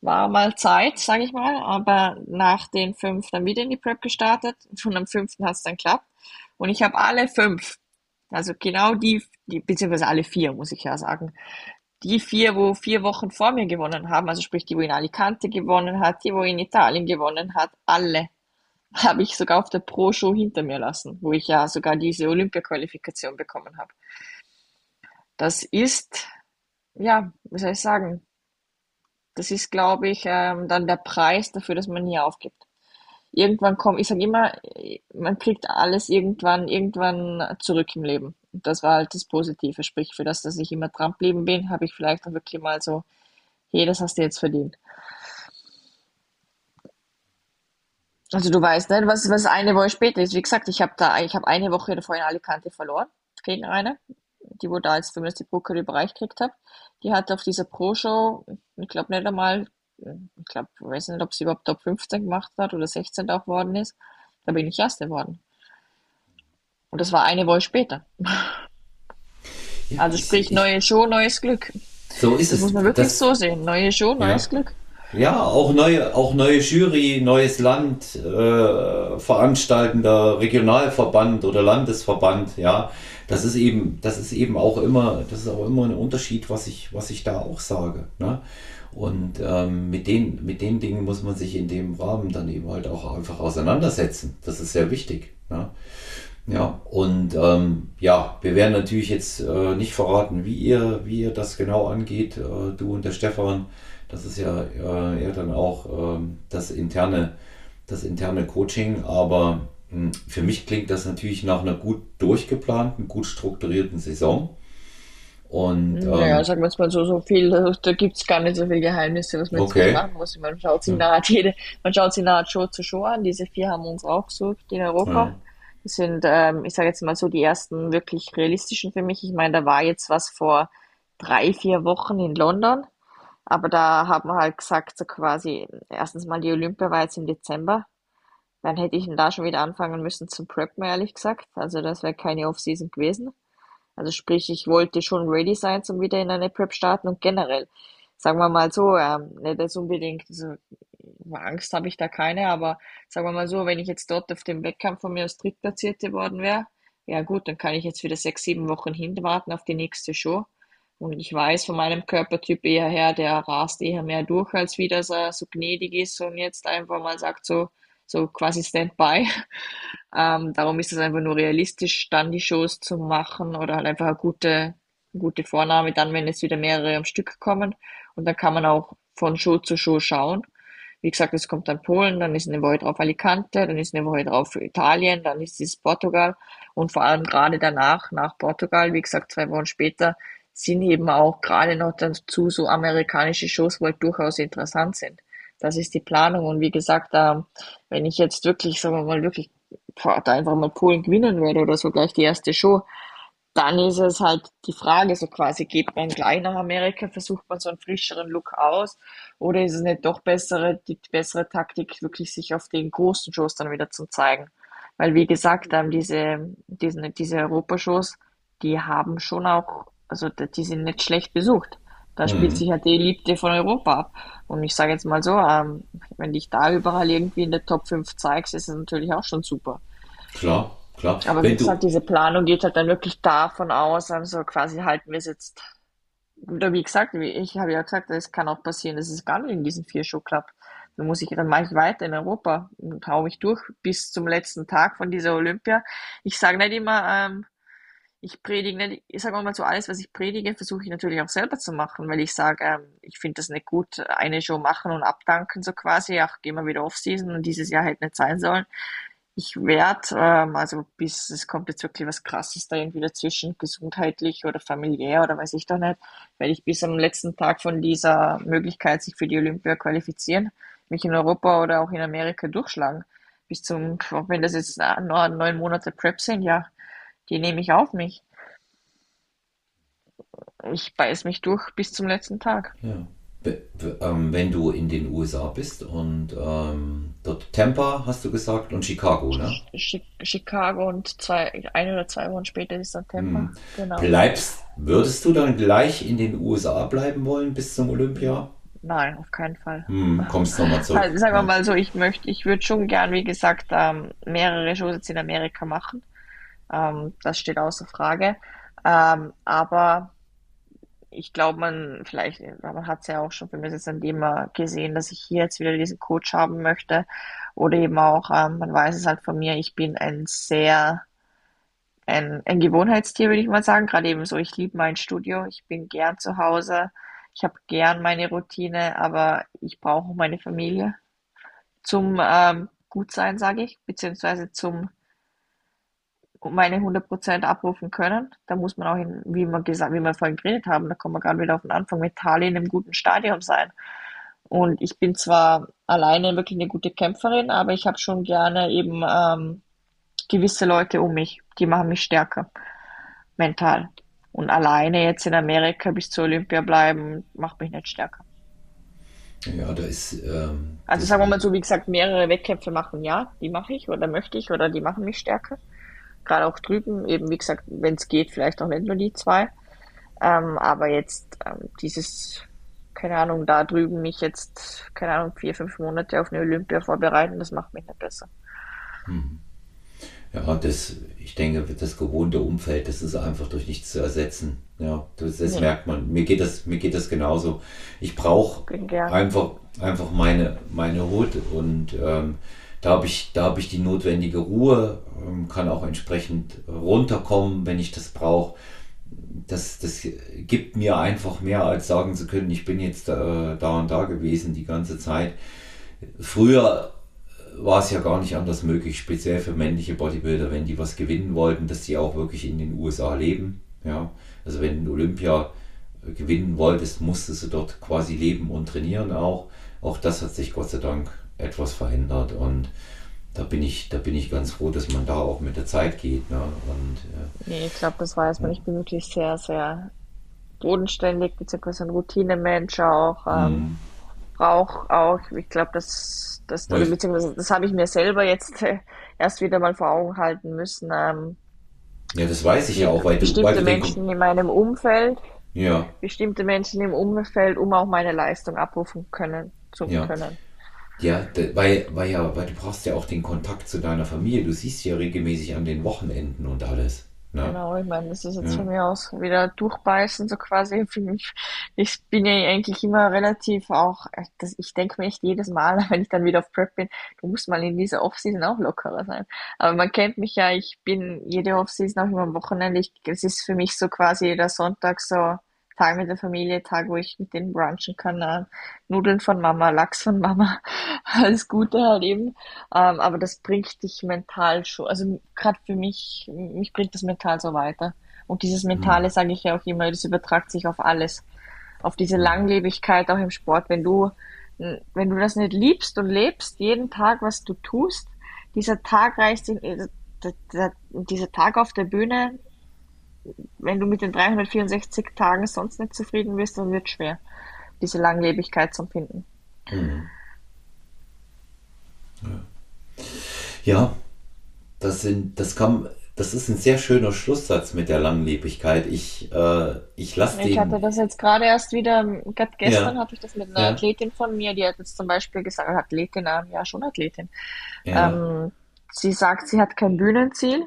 war mal Zeit, sage ich mal, aber nach den fünf dann wieder in die Prep gestartet. Von am fünften hat es dann klappt. Und ich habe alle fünf, also genau die, die, beziehungsweise alle vier, muss ich ja sagen, die vier, wo vier Wochen vor mir gewonnen haben, also sprich die, wo in Alicante gewonnen hat, die, wo in Italien gewonnen hat, alle habe ich sogar auf der Pro-Show hinter mir lassen, wo ich ja sogar diese Olympia-Qualifikation bekommen habe. Das ist, ja, wie soll ich sagen, das ist, glaube ich, ähm, dann der Preis dafür, dass man nie aufgibt. Irgendwann kommt, ich sage immer, man kriegt alles irgendwann, irgendwann zurück im Leben. Das war halt das Positive. Sprich, für das, dass ich immer dran geblieben bin, habe ich vielleicht auch wirklich mal so, hey, das hast du jetzt verdient. Also du weißt nicht, was, was eine Woche später ist. Wie gesagt, ich habe da, ich habe eine Woche davor in Alicante verloren gegen eine, die wo da jetzt zumindest die Broker Bereich gekriegt hat. Die hat auf dieser Pro-Show, ich glaube nicht einmal, ich glaube, ich weiß nicht, ob sie überhaupt Top 15 gemacht hat oder 16 auch geworden ist. Da bin ich Erste geworden. Und das war eine Woche später. Ja, also sprich, neue Show, neues Glück. So ist das es. muss man wirklich das, so sehen. Neue Show, neues ja. Glück. Ja, auch neue, auch neue Jury, neues Land, äh, veranstaltender Regionalverband oder Landesverband, ja. Das ist eben, das ist eben auch immer, das ist auch immer ein Unterschied, was ich, was ich da auch sage. Ne? Und ähm, mit, den, mit den Dingen muss man sich in dem Rahmen dann eben halt auch einfach auseinandersetzen. Das ist sehr wichtig. Ne? Ja, und ähm, ja, wir werden natürlich jetzt äh, nicht verraten, wie ihr, wie ihr das genau angeht, äh, du und der Stefan. Das ist ja äh, eher dann auch ähm, das interne, das interne Coaching, aber hm, für mich klingt das natürlich nach einer gut durchgeplanten, gut strukturierten Saison. Und, ähm, naja, sagen wir es mal so, so viel, da gibt es gar nicht so viele Geheimnisse, was man okay. jetzt machen muss. Man schaut sich nahe jede, man schaut sich nahe Show zu Show an. Diese vier haben uns auch gesucht in Europa. Ja. Das sind, ähm, ich sage jetzt mal so, die ersten wirklich realistischen für mich. Ich meine, da war jetzt was vor drei, vier Wochen in London. Aber da haben wir halt gesagt, so quasi, erstens mal die Olympia war jetzt im Dezember. Dann hätte ich da schon wieder anfangen müssen zum Preppen, ehrlich gesagt. Also das wäre keine Off-Season gewesen. Also sprich, ich wollte schon ready sein, zum wieder in eine Prep starten und generell, sagen wir mal so, ähm, nicht das unbedingt, also Angst habe ich da keine, aber sagen wir mal so, wenn ich jetzt dort auf dem Wettkampf von mir als Drittplatzierte worden wäre, ja gut, dann kann ich jetzt wieder sechs, sieben Wochen hinwarten auf die nächste Show. Und ich weiß von meinem Körpertyp eher her, der rast eher mehr durch, als wie dass er so gnädig ist und jetzt einfach mal sagt so, so quasi Standby. Ähm, darum ist es einfach nur realistisch, dann die Shows zu machen oder halt einfach eine gute, gute Vornahme, dann wenn jetzt wieder mehrere am Stück kommen. Und dann kann man auch von Show zu Show schauen. Wie gesagt, es kommt dann Polen, dann ist eine Woche drauf Alicante, dann ist eine Woche drauf Italien, dann ist es Portugal und vor allem gerade danach, nach Portugal, wie gesagt, zwei Wochen später, sind eben auch gerade noch dazu so amerikanische Shows, wo halt durchaus interessant sind. Das ist die Planung und wie gesagt, wenn ich jetzt wirklich, sagen wir mal, wirklich da einfach mal Polen gewinnen würde oder so gleich die erste Show, dann ist es halt die Frage, so quasi, geht man gleich nach Amerika, versucht man so einen frischeren Look aus oder ist es nicht doch bessere, die bessere Taktik, wirklich sich auf den großen Shows dann wieder zu zeigen? Weil, wie gesagt, diese, diese, diese Europashows, die haben schon auch, also die sind nicht schlecht besucht. Da spielt mhm. sich ja die Elite von Europa ab. Und ich sage jetzt mal so, ähm, wenn dich da überall irgendwie in der Top 5 zeigst, ist es natürlich auch schon super. Klar. Klar. Aber wie gesagt, diese Planung geht halt dann wirklich davon aus, also quasi halten wir es jetzt, oder wie gesagt, wie ich habe ja gesagt, es kann auch passieren, dass es gar nicht in diesen vier Show klappt. Dann muss ich, dann mache ich weiter in Europa und hau mich durch bis zum letzten Tag von dieser Olympia. Ich sage nicht immer, ähm, ich predige nicht, ich sage mal so, alles, was ich predige, versuche ich natürlich auch selber zu machen, weil ich sage, ähm, ich finde das nicht gut, eine Show machen und abdanken, so quasi, ach, gehen wir wieder Off-Season und dieses Jahr hätte nicht sein sollen ich werde, ähm, also bis es kommt jetzt wirklich was Krasses da irgendwie dazwischen, gesundheitlich oder familiär oder weiß ich doch nicht, werde ich bis am letzten Tag von dieser Möglichkeit, sich für die Olympia qualifizieren, mich in Europa oder auch in Amerika durchschlagen. Bis zum, wenn das jetzt nur neun Monate Prep sind, ja, die nehme ich auf mich. Ich beiß mich durch bis zum letzten Tag. Ja ähm, wenn du in den USA bist und ähm, dort Tampa, hast du gesagt, und Chicago, ne? Chicago und zwei, ein oder zwei Wochen später ist dann Tampa. Hm. Genau. Bleibst, würdest du dann gleich in den USA bleiben wollen bis zum Olympia? Nein, auf keinen Fall. Hm, kommst nochmal zurück. Also, sagen wir mal so, ich möchte, ich würde schon gern, wie gesagt, ähm, mehrere Shows in Amerika machen. Ähm, das steht außer Frage. Ähm, aber ich glaube, man vielleicht, man hat es ja auch schon für mich an dem gesehen, dass ich hier jetzt wieder diesen Coach haben möchte. Oder eben auch, ähm, man weiß es halt von mir, ich bin ein sehr, ein, ein Gewohnheitstier, würde ich mal sagen. Gerade eben so, ich liebe mein Studio, ich bin gern zu Hause, ich habe gern meine Routine, aber ich brauche meine Familie zum ähm, Gutsein, sage ich, beziehungsweise zum meine 100% abrufen können. Da muss man auch, in, wie wir gesagt, wie wir vorhin geredet haben, da kommen wir gerade wieder auf den Anfang, mit Tali in einem guten Stadium sein. Und ich bin zwar alleine wirklich eine gute Kämpferin, aber ich habe schon gerne eben ähm, gewisse Leute um mich, die machen mich stärker, mental. Und alleine jetzt in Amerika bis zur Olympia bleiben, macht mich nicht stärker. Ja, da ist. Ähm, also sagen wir mal so, wie gesagt, mehrere Wettkämpfe machen, ja, die mache ich oder möchte ich oder die machen mich stärker. Gerade auch drüben, eben wie gesagt, wenn es geht, vielleicht auch nicht nur die zwei. Ähm, aber jetzt ähm, dieses, keine Ahnung, da drüben mich jetzt, keine Ahnung, vier, fünf Monate auf eine Olympia vorbereiten, das macht mich nicht besser. Hm. Ja, das, ich denke, das gewohnte Umfeld, das ist einfach durch nichts zu ersetzen. Ja, das, das nee. merkt man. Mir geht das, mir geht das genauso. Ich brauche einfach, einfach meine, meine Hut und ähm, da habe ich, da habe ich die notwendige Ruhe, ähm, kann auch entsprechend runterkommen, wenn ich das brauche. Das, das gibt mir einfach mehr, als sagen zu können, ich bin jetzt äh, da und da gewesen die ganze Zeit. Früher war es ja gar nicht anders möglich, speziell für männliche Bodybuilder, wenn die was gewinnen wollten, dass die auch wirklich in den USA leben. Ja, also wenn du Olympia äh, gewinnen wolltest, musstest du dort quasi leben und trainieren auch. Auch das hat sich Gott sei Dank etwas verändert und da bin ich, da bin ich ganz froh, dass man da auch mit der Zeit geht. Ne? Und, äh, nee, ich glaube, das weiß man. Ich bin wirklich sehr, sehr bodenständig, beziehungsweise ein Routinemensch auch. Ähm. Brauche auch, ich glaube, das das, also, beziehungsweise das habe ich mir selber jetzt äh, erst wieder mal vor Augen halten müssen. Ähm, ja, das weiß ich ja auch, weil bestimmte du, weil Menschen in meinem Umfeld, ja. bestimmte Menschen im Umfeld, um auch meine Leistung abrufen können, zu ja. können. Ja, weil, weil ja, weil du brauchst ja auch den Kontakt zu deiner Familie. Du siehst ja regelmäßig an den Wochenenden und alles. Ne? Genau, ich meine, das ist jetzt ja. von mir aus wieder durchbeißen, so quasi. Für mich, ich bin ja eigentlich immer relativ auch, das, ich denke mir echt jedes Mal, wenn ich dann wieder auf Prep bin, du musst mal in dieser Offseason auch lockerer sein. Aber man kennt mich ja, ich bin jede Offseason auch immer am Wochenende. Ich, es ist für mich so quasi der Sonntag so, Tag mit der Familie, Tag, wo ich mit denen brunchen kann. Äh, Nudeln von Mama, Lachs von Mama, alles Gute halt eben. Ähm, aber das bringt dich mental schon, also gerade für mich, mich bringt das mental so weiter. Und dieses Mentale, mhm. sage ich ja auch immer, das übertragt sich auf alles. Auf diese Langlebigkeit auch im Sport. Wenn du, wenn du das nicht liebst und lebst, jeden Tag, was du tust, dieser Tag reicht, äh, dieser Tag auf der Bühne wenn du mit den 364 Tagen sonst nicht zufrieden bist, dann wird es schwer, diese Langlebigkeit zu finden. Mhm. Ja. ja, das sind, das kann, das ist ein sehr schöner Schlusssatz mit der Langlebigkeit. Ich, äh, ich lasse den. Ich hatte das jetzt gerade erst wieder, gerade gestern ja. hatte ich das mit einer ja. Athletin von mir, die hat jetzt zum Beispiel gesagt, Athletin, ja schon Athletin. Ja. Ähm, sie sagt, sie hat kein Bühnenziel,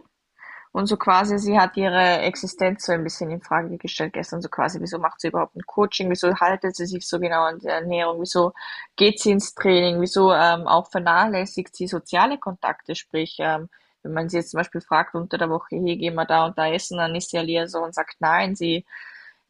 und so quasi, sie hat ihre Existenz so ein bisschen in Frage gestellt gestern, so quasi, wieso macht sie überhaupt ein Coaching, wieso haltet sie sich so genau an der Ernährung, wieso geht sie ins Training, wieso ähm, auch vernachlässigt sie soziale Kontakte, sprich, ähm, wenn man sie jetzt zum Beispiel fragt unter der Woche, hier gehen wir da und da essen, dann ist sie ja so und sagt nein, sie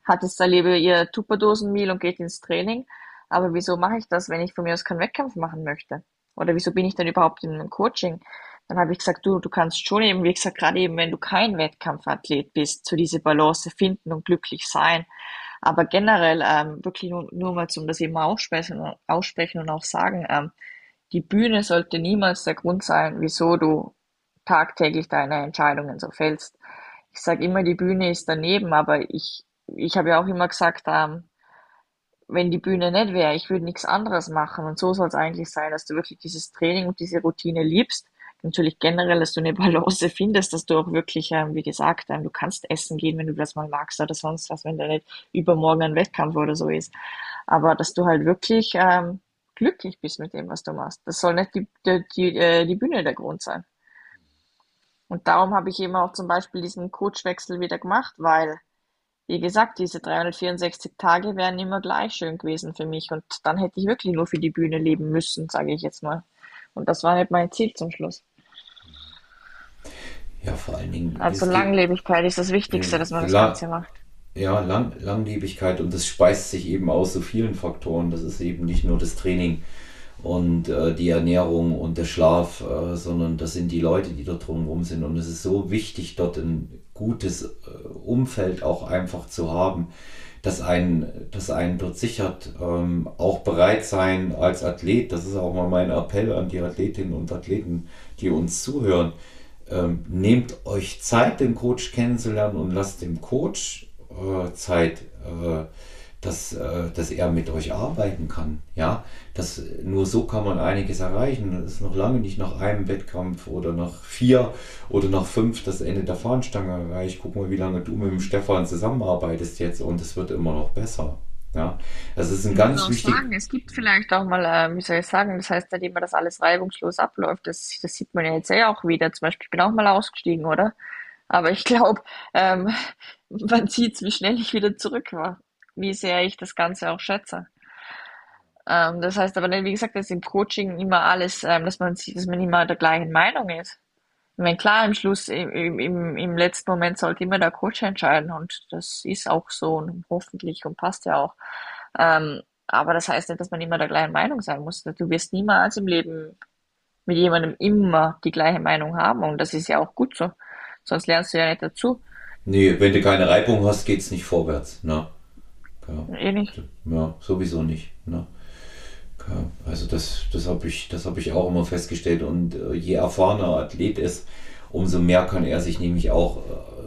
hat jetzt da lieber ihr Tupperdosenmeal und geht ins Training. Aber wieso mache ich das, wenn ich von mir aus keinen Wettkampf machen möchte? Oder wieso bin ich dann überhaupt in einem Coaching? Dann habe ich gesagt, du, du kannst schon eben, wie gesagt, gerade eben, wenn du kein Wettkampfathlet bist, so diese Balance finden und glücklich sein. Aber generell ähm, wirklich nur, nur mal zum das eben aussprechen, aussprechen und auch sagen, ähm, die Bühne sollte niemals der Grund sein, wieso du tagtäglich deine Entscheidungen so fällst. Ich sage immer, die Bühne ist daneben, aber ich, ich habe ja auch immer gesagt, ähm, wenn die Bühne nicht wäre, ich würde nichts anderes machen. Und so soll es eigentlich sein, dass du wirklich dieses Training und diese Routine liebst natürlich generell, dass du eine Balance findest, dass du auch wirklich, ähm, wie gesagt, ähm, du kannst essen gehen, wenn du das mal magst oder sonst was, wenn da nicht übermorgen ein Wettkampf oder so ist. Aber dass du halt wirklich ähm, glücklich bist mit dem, was du machst. Das soll nicht die, die, äh, die Bühne der Grund sein. Und darum habe ich eben auch zum Beispiel diesen Coachwechsel wieder gemacht, weil, wie gesagt, diese 364 Tage wären immer gleich schön gewesen für mich und dann hätte ich wirklich nur für die Bühne leben müssen, sage ich jetzt mal. Und das war nicht mein Ziel zum Schluss. Ja, vor allen Dingen. Also Langlebigkeit ist das Wichtigste, dass man das La Ganze macht. Ja, Lang Langlebigkeit und das speist sich eben aus so vielen Faktoren. Das ist eben nicht nur das Training und äh, die Ernährung und der Schlaf, äh, sondern das sind die Leute, die dort drumherum sind. Und es ist so wichtig, dort ein gutes äh, Umfeld auch einfach zu haben, das einen, das einen dort sichert. Ähm, auch bereit sein als Athlet, das ist auch mal mein Appell an die Athletinnen und Athleten, die uns zuhören. Ähm, nehmt euch Zeit, den Coach kennenzulernen und lasst dem Coach äh, Zeit. Äh, dass, äh, dass er mit euch arbeiten kann. Ja, das, nur so kann man einiges erreichen. Das ist noch lange nicht nach einem Wettkampf oder nach vier oder nach fünf das Ende der Fahnenstange erreicht. Guck mal, wie lange du mit dem Stefan zusammenarbeitest jetzt und es wird immer noch besser. Ja, das ist ein ich ganz wichtig. Sagen, es gibt vielleicht auch mal, äh, wie soll ich sagen, das heißt, seitdem das alles reibungslos abläuft, das, das sieht man ja jetzt ja auch wieder. Zum Beispiel, ich bin auch mal ausgestiegen, oder? Aber ich glaube, ähm, man sieht, wie schnell ich wieder zurück war wie sehr ich das Ganze auch schätze. Ähm, das heißt aber, wie gesagt, dass im Coaching immer alles, ähm, dass man dass man immer der gleichen Meinung ist. Ich meine, klar, im Schluss, im, im, im letzten Moment sollte immer der Coach entscheiden und das ist auch so und hoffentlich und passt ja auch. Ähm, aber das heißt nicht, dass man immer der gleichen Meinung sein muss. Du wirst niemals im Leben mit jemandem immer die gleiche Meinung haben und das ist ja auch gut so. Sonst lernst du ja nicht dazu. Nee, wenn du keine Reibung hast, geht's nicht vorwärts. Ne? Ja. Eh nicht. Ja, sowieso nicht. Ne? Also das, das habe ich, hab ich auch immer festgestellt. Und äh, je erfahrener Athlet ist, umso mehr kann er sich nämlich auch äh,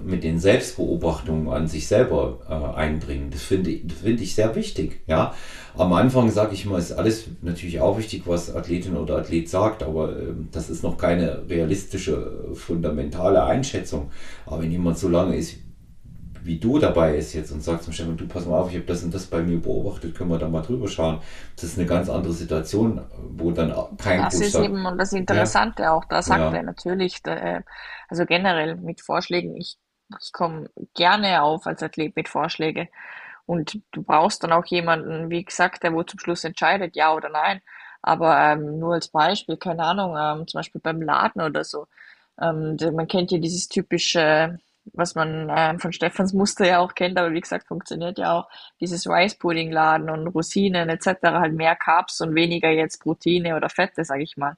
mit den Selbstbeobachtungen an sich selber äh, einbringen. Das finde ich, find ich sehr wichtig. Ja? Am Anfang sage ich mal, ist alles natürlich auch wichtig, was Athletin oder Athlet sagt, aber äh, das ist noch keine realistische, fundamentale Einschätzung. Aber wenn jemand so lange ist wie du dabei ist jetzt und sagst zum Stefan, du pass mal auf, ich habe das und das bei mir beobachtet, können wir da mal drüber schauen. Das ist eine ganz andere Situation, wo dann kein Das ist eben und das Interessante ja. auch, da sagt ja. er natürlich, äh, also generell mit Vorschlägen, ich, ich komme gerne auf als Athlet mit Vorschlägen und du brauchst dann auch jemanden, wie gesagt, der wo zum Schluss entscheidet, ja oder nein. Aber ähm, nur als Beispiel, keine Ahnung, ähm, zum Beispiel beim Laden oder so. Ähm, man kennt ja dieses typische was man äh, von Stefans Muster ja auch kennt, aber wie gesagt, funktioniert ja auch dieses Rice Pudding Laden und Rosinen etc. halt mehr Carbs und weniger jetzt Proteine oder Fette, sage ich mal.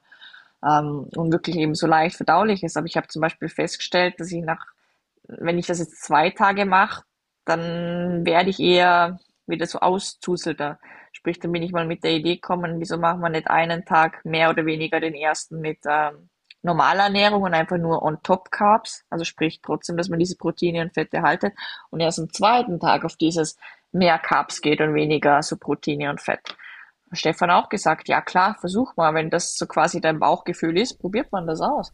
Ähm, und wirklich eben so leicht verdaulich ist. Aber ich habe zum Beispiel festgestellt, dass ich nach, wenn ich das jetzt zwei Tage mache, dann werde ich eher wieder so auszuselter. Sprich, dann bin ich mal mit der Idee gekommen, wieso machen wir nicht einen Tag mehr oder weniger den ersten mit ähm, normale Ernährung und einfach nur on top Carbs, also sprich trotzdem, dass man diese Proteine und Fette haltet und erst am zweiten Tag auf dieses mehr Carbs geht und weniger so Proteine und Fett. Stefan auch gesagt, ja klar, versuch mal, wenn das so quasi dein Bauchgefühl ist, probiert man das aus.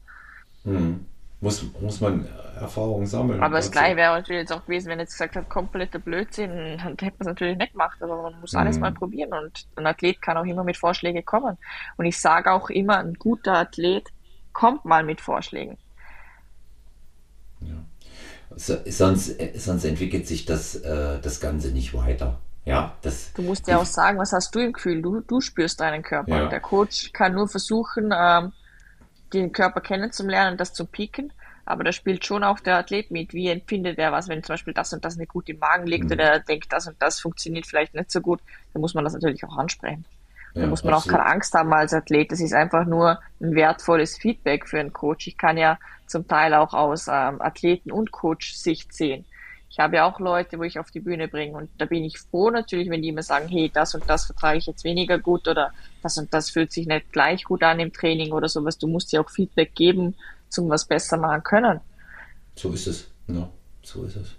Hm. Muss, muss man Erfahrungen sammeln. Aber das gleiche wäre natürlich jetzt auch gewesen, wenn jetzt gesagt hat, kompletter Blödsinn, dann hätte man es natürlich nicht gemacht, aber man muss alles mhm. mal probieren und ein Athlet kann auch immer mit Vorschlägen kommen. Und ich sage auch immer, ein guter Athlet kommt mal mit Vorschlägen. Ja. So, sonst, sonst entwickelt sich das, äh, das Ganze nicht weiter. Ja, das, du musst ja auch sagen, was hast du im Gefühl? Du, du spürst deinen Körper. Ja. Der Coach kann nur versuchen, ähm, den Körper kennenzulernen und das zu pieken. Aber da spielt schon auch der Athlet mit. Wie empfindet er was, wenn zum Beispiel das und das nicht gut im Magen liegt mhm. oder er denkt, das und das funktioniert vielleicht nicht so gut, dann muss man das natürlich auch ansprechen. Da muss man absolut. auch keine Angst haben als Athlet. Das ist einfach nur ein wertvolles Feedback für einen Coach. Ich kann ja zum Teil auch aus ähm, Athleten- und Coach-Sicht sehen. Ich habe ja auch Leute, wo ich auf die Bühne bringe und da bin ich froh natürlich, wenn die mir sagen, hey, das und das vertrage ich jetzt weniger gut oder das und das fühlt sich nicht gleich gut an im Training oder sowas. Du musst ja auch Feedback geben, zum was besser machen können. So ist es. Ja, so ist es.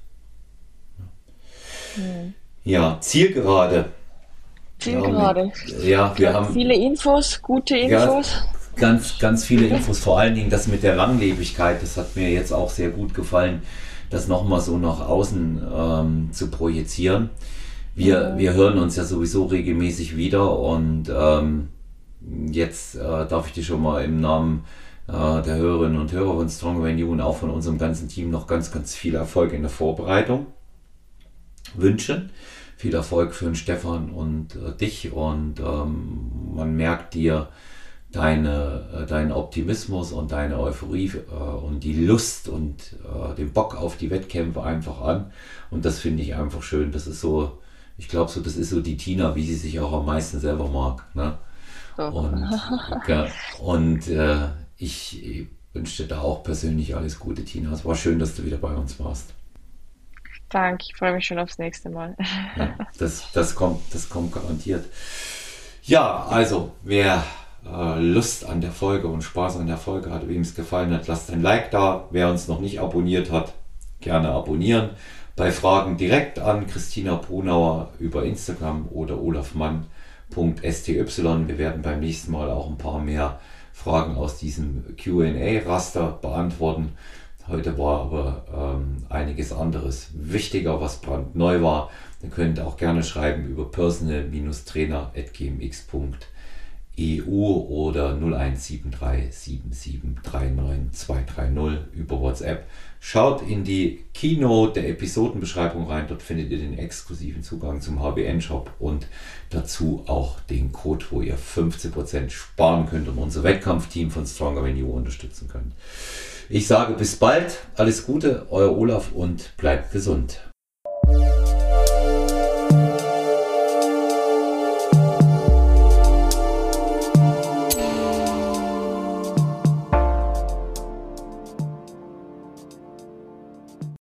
Ja, hm. ja Zielgerade. Zielgerade. Ja, wir haben viele Infos, gute Infos. Ja, ganz, ganz viele Infos. Vor allen Dingen das mit der Langlebigkeit, das hat mir jetzt auch sehr gut gefallen, das nochmal so nach außen ähm, zu projizieren. Wir, wir hören uns ja sowieso regelmäßig wieder und ähm, jetzt äh, darf ich dir schon mal im Namen äh, der Hörerinnen und Hörer von Strong Venue und auch von unserem ganzen Team noch ganz, ganz viel Erfolg in der Vorbereitung wünschen viel Erfolg für den Stefan und äh, dich und ähm, man merkt dir deine, äh, deinen Optimismus und deine Euphorie äh, und die Lust und äh, den Bock auf die Wettkämpfe einfach an und das finde ich einfach schön. Das ist so, ich glaube so, das ist so die Tina, wie sie sich auch am meisten selber mag. Ne? Doch. Und, und äh, ich wünsche dir da auch persönlich alles Gute, Tina. Es war schön, dass du wieder bei uns warst. Danke, ich freue mich schon aufs nächste Mal. Ja, das, das, kommt, das kommt garantiert. Ja, also, wer äh, Lust an der Folge und Spaß an der Folge hat, wem es gefallen hat, lasst ein Like da. Wer uns noch nicht abonniert hat, gerne abonnieren. Bei Fragen direkt an Christina Brunauer über Instagram oder olafmann.sty. Wir werden beim nächsten Mal auch ein paar mehr Fragen aus diesem QA-Raster beantworten. Heute war aber ähm, einiges anderes wichtiger, was brandneu war. Ihr könnt auch gerne schreiben über personal-trainer.gmx.de EU oder 01737739230 über WhatsApp. Schaut in die Keynote der Episodenbeschreibung rein, dort findet ihr den exklusiven Zugang zum HBN-Shop und dazu auch den Code, wo ihr 15% sparen könnt und unser Wettkampfteam von Stronger You unterstützen könnt. Ich sage bis bald, alles Gute, euer Olaf und bleibt gesund.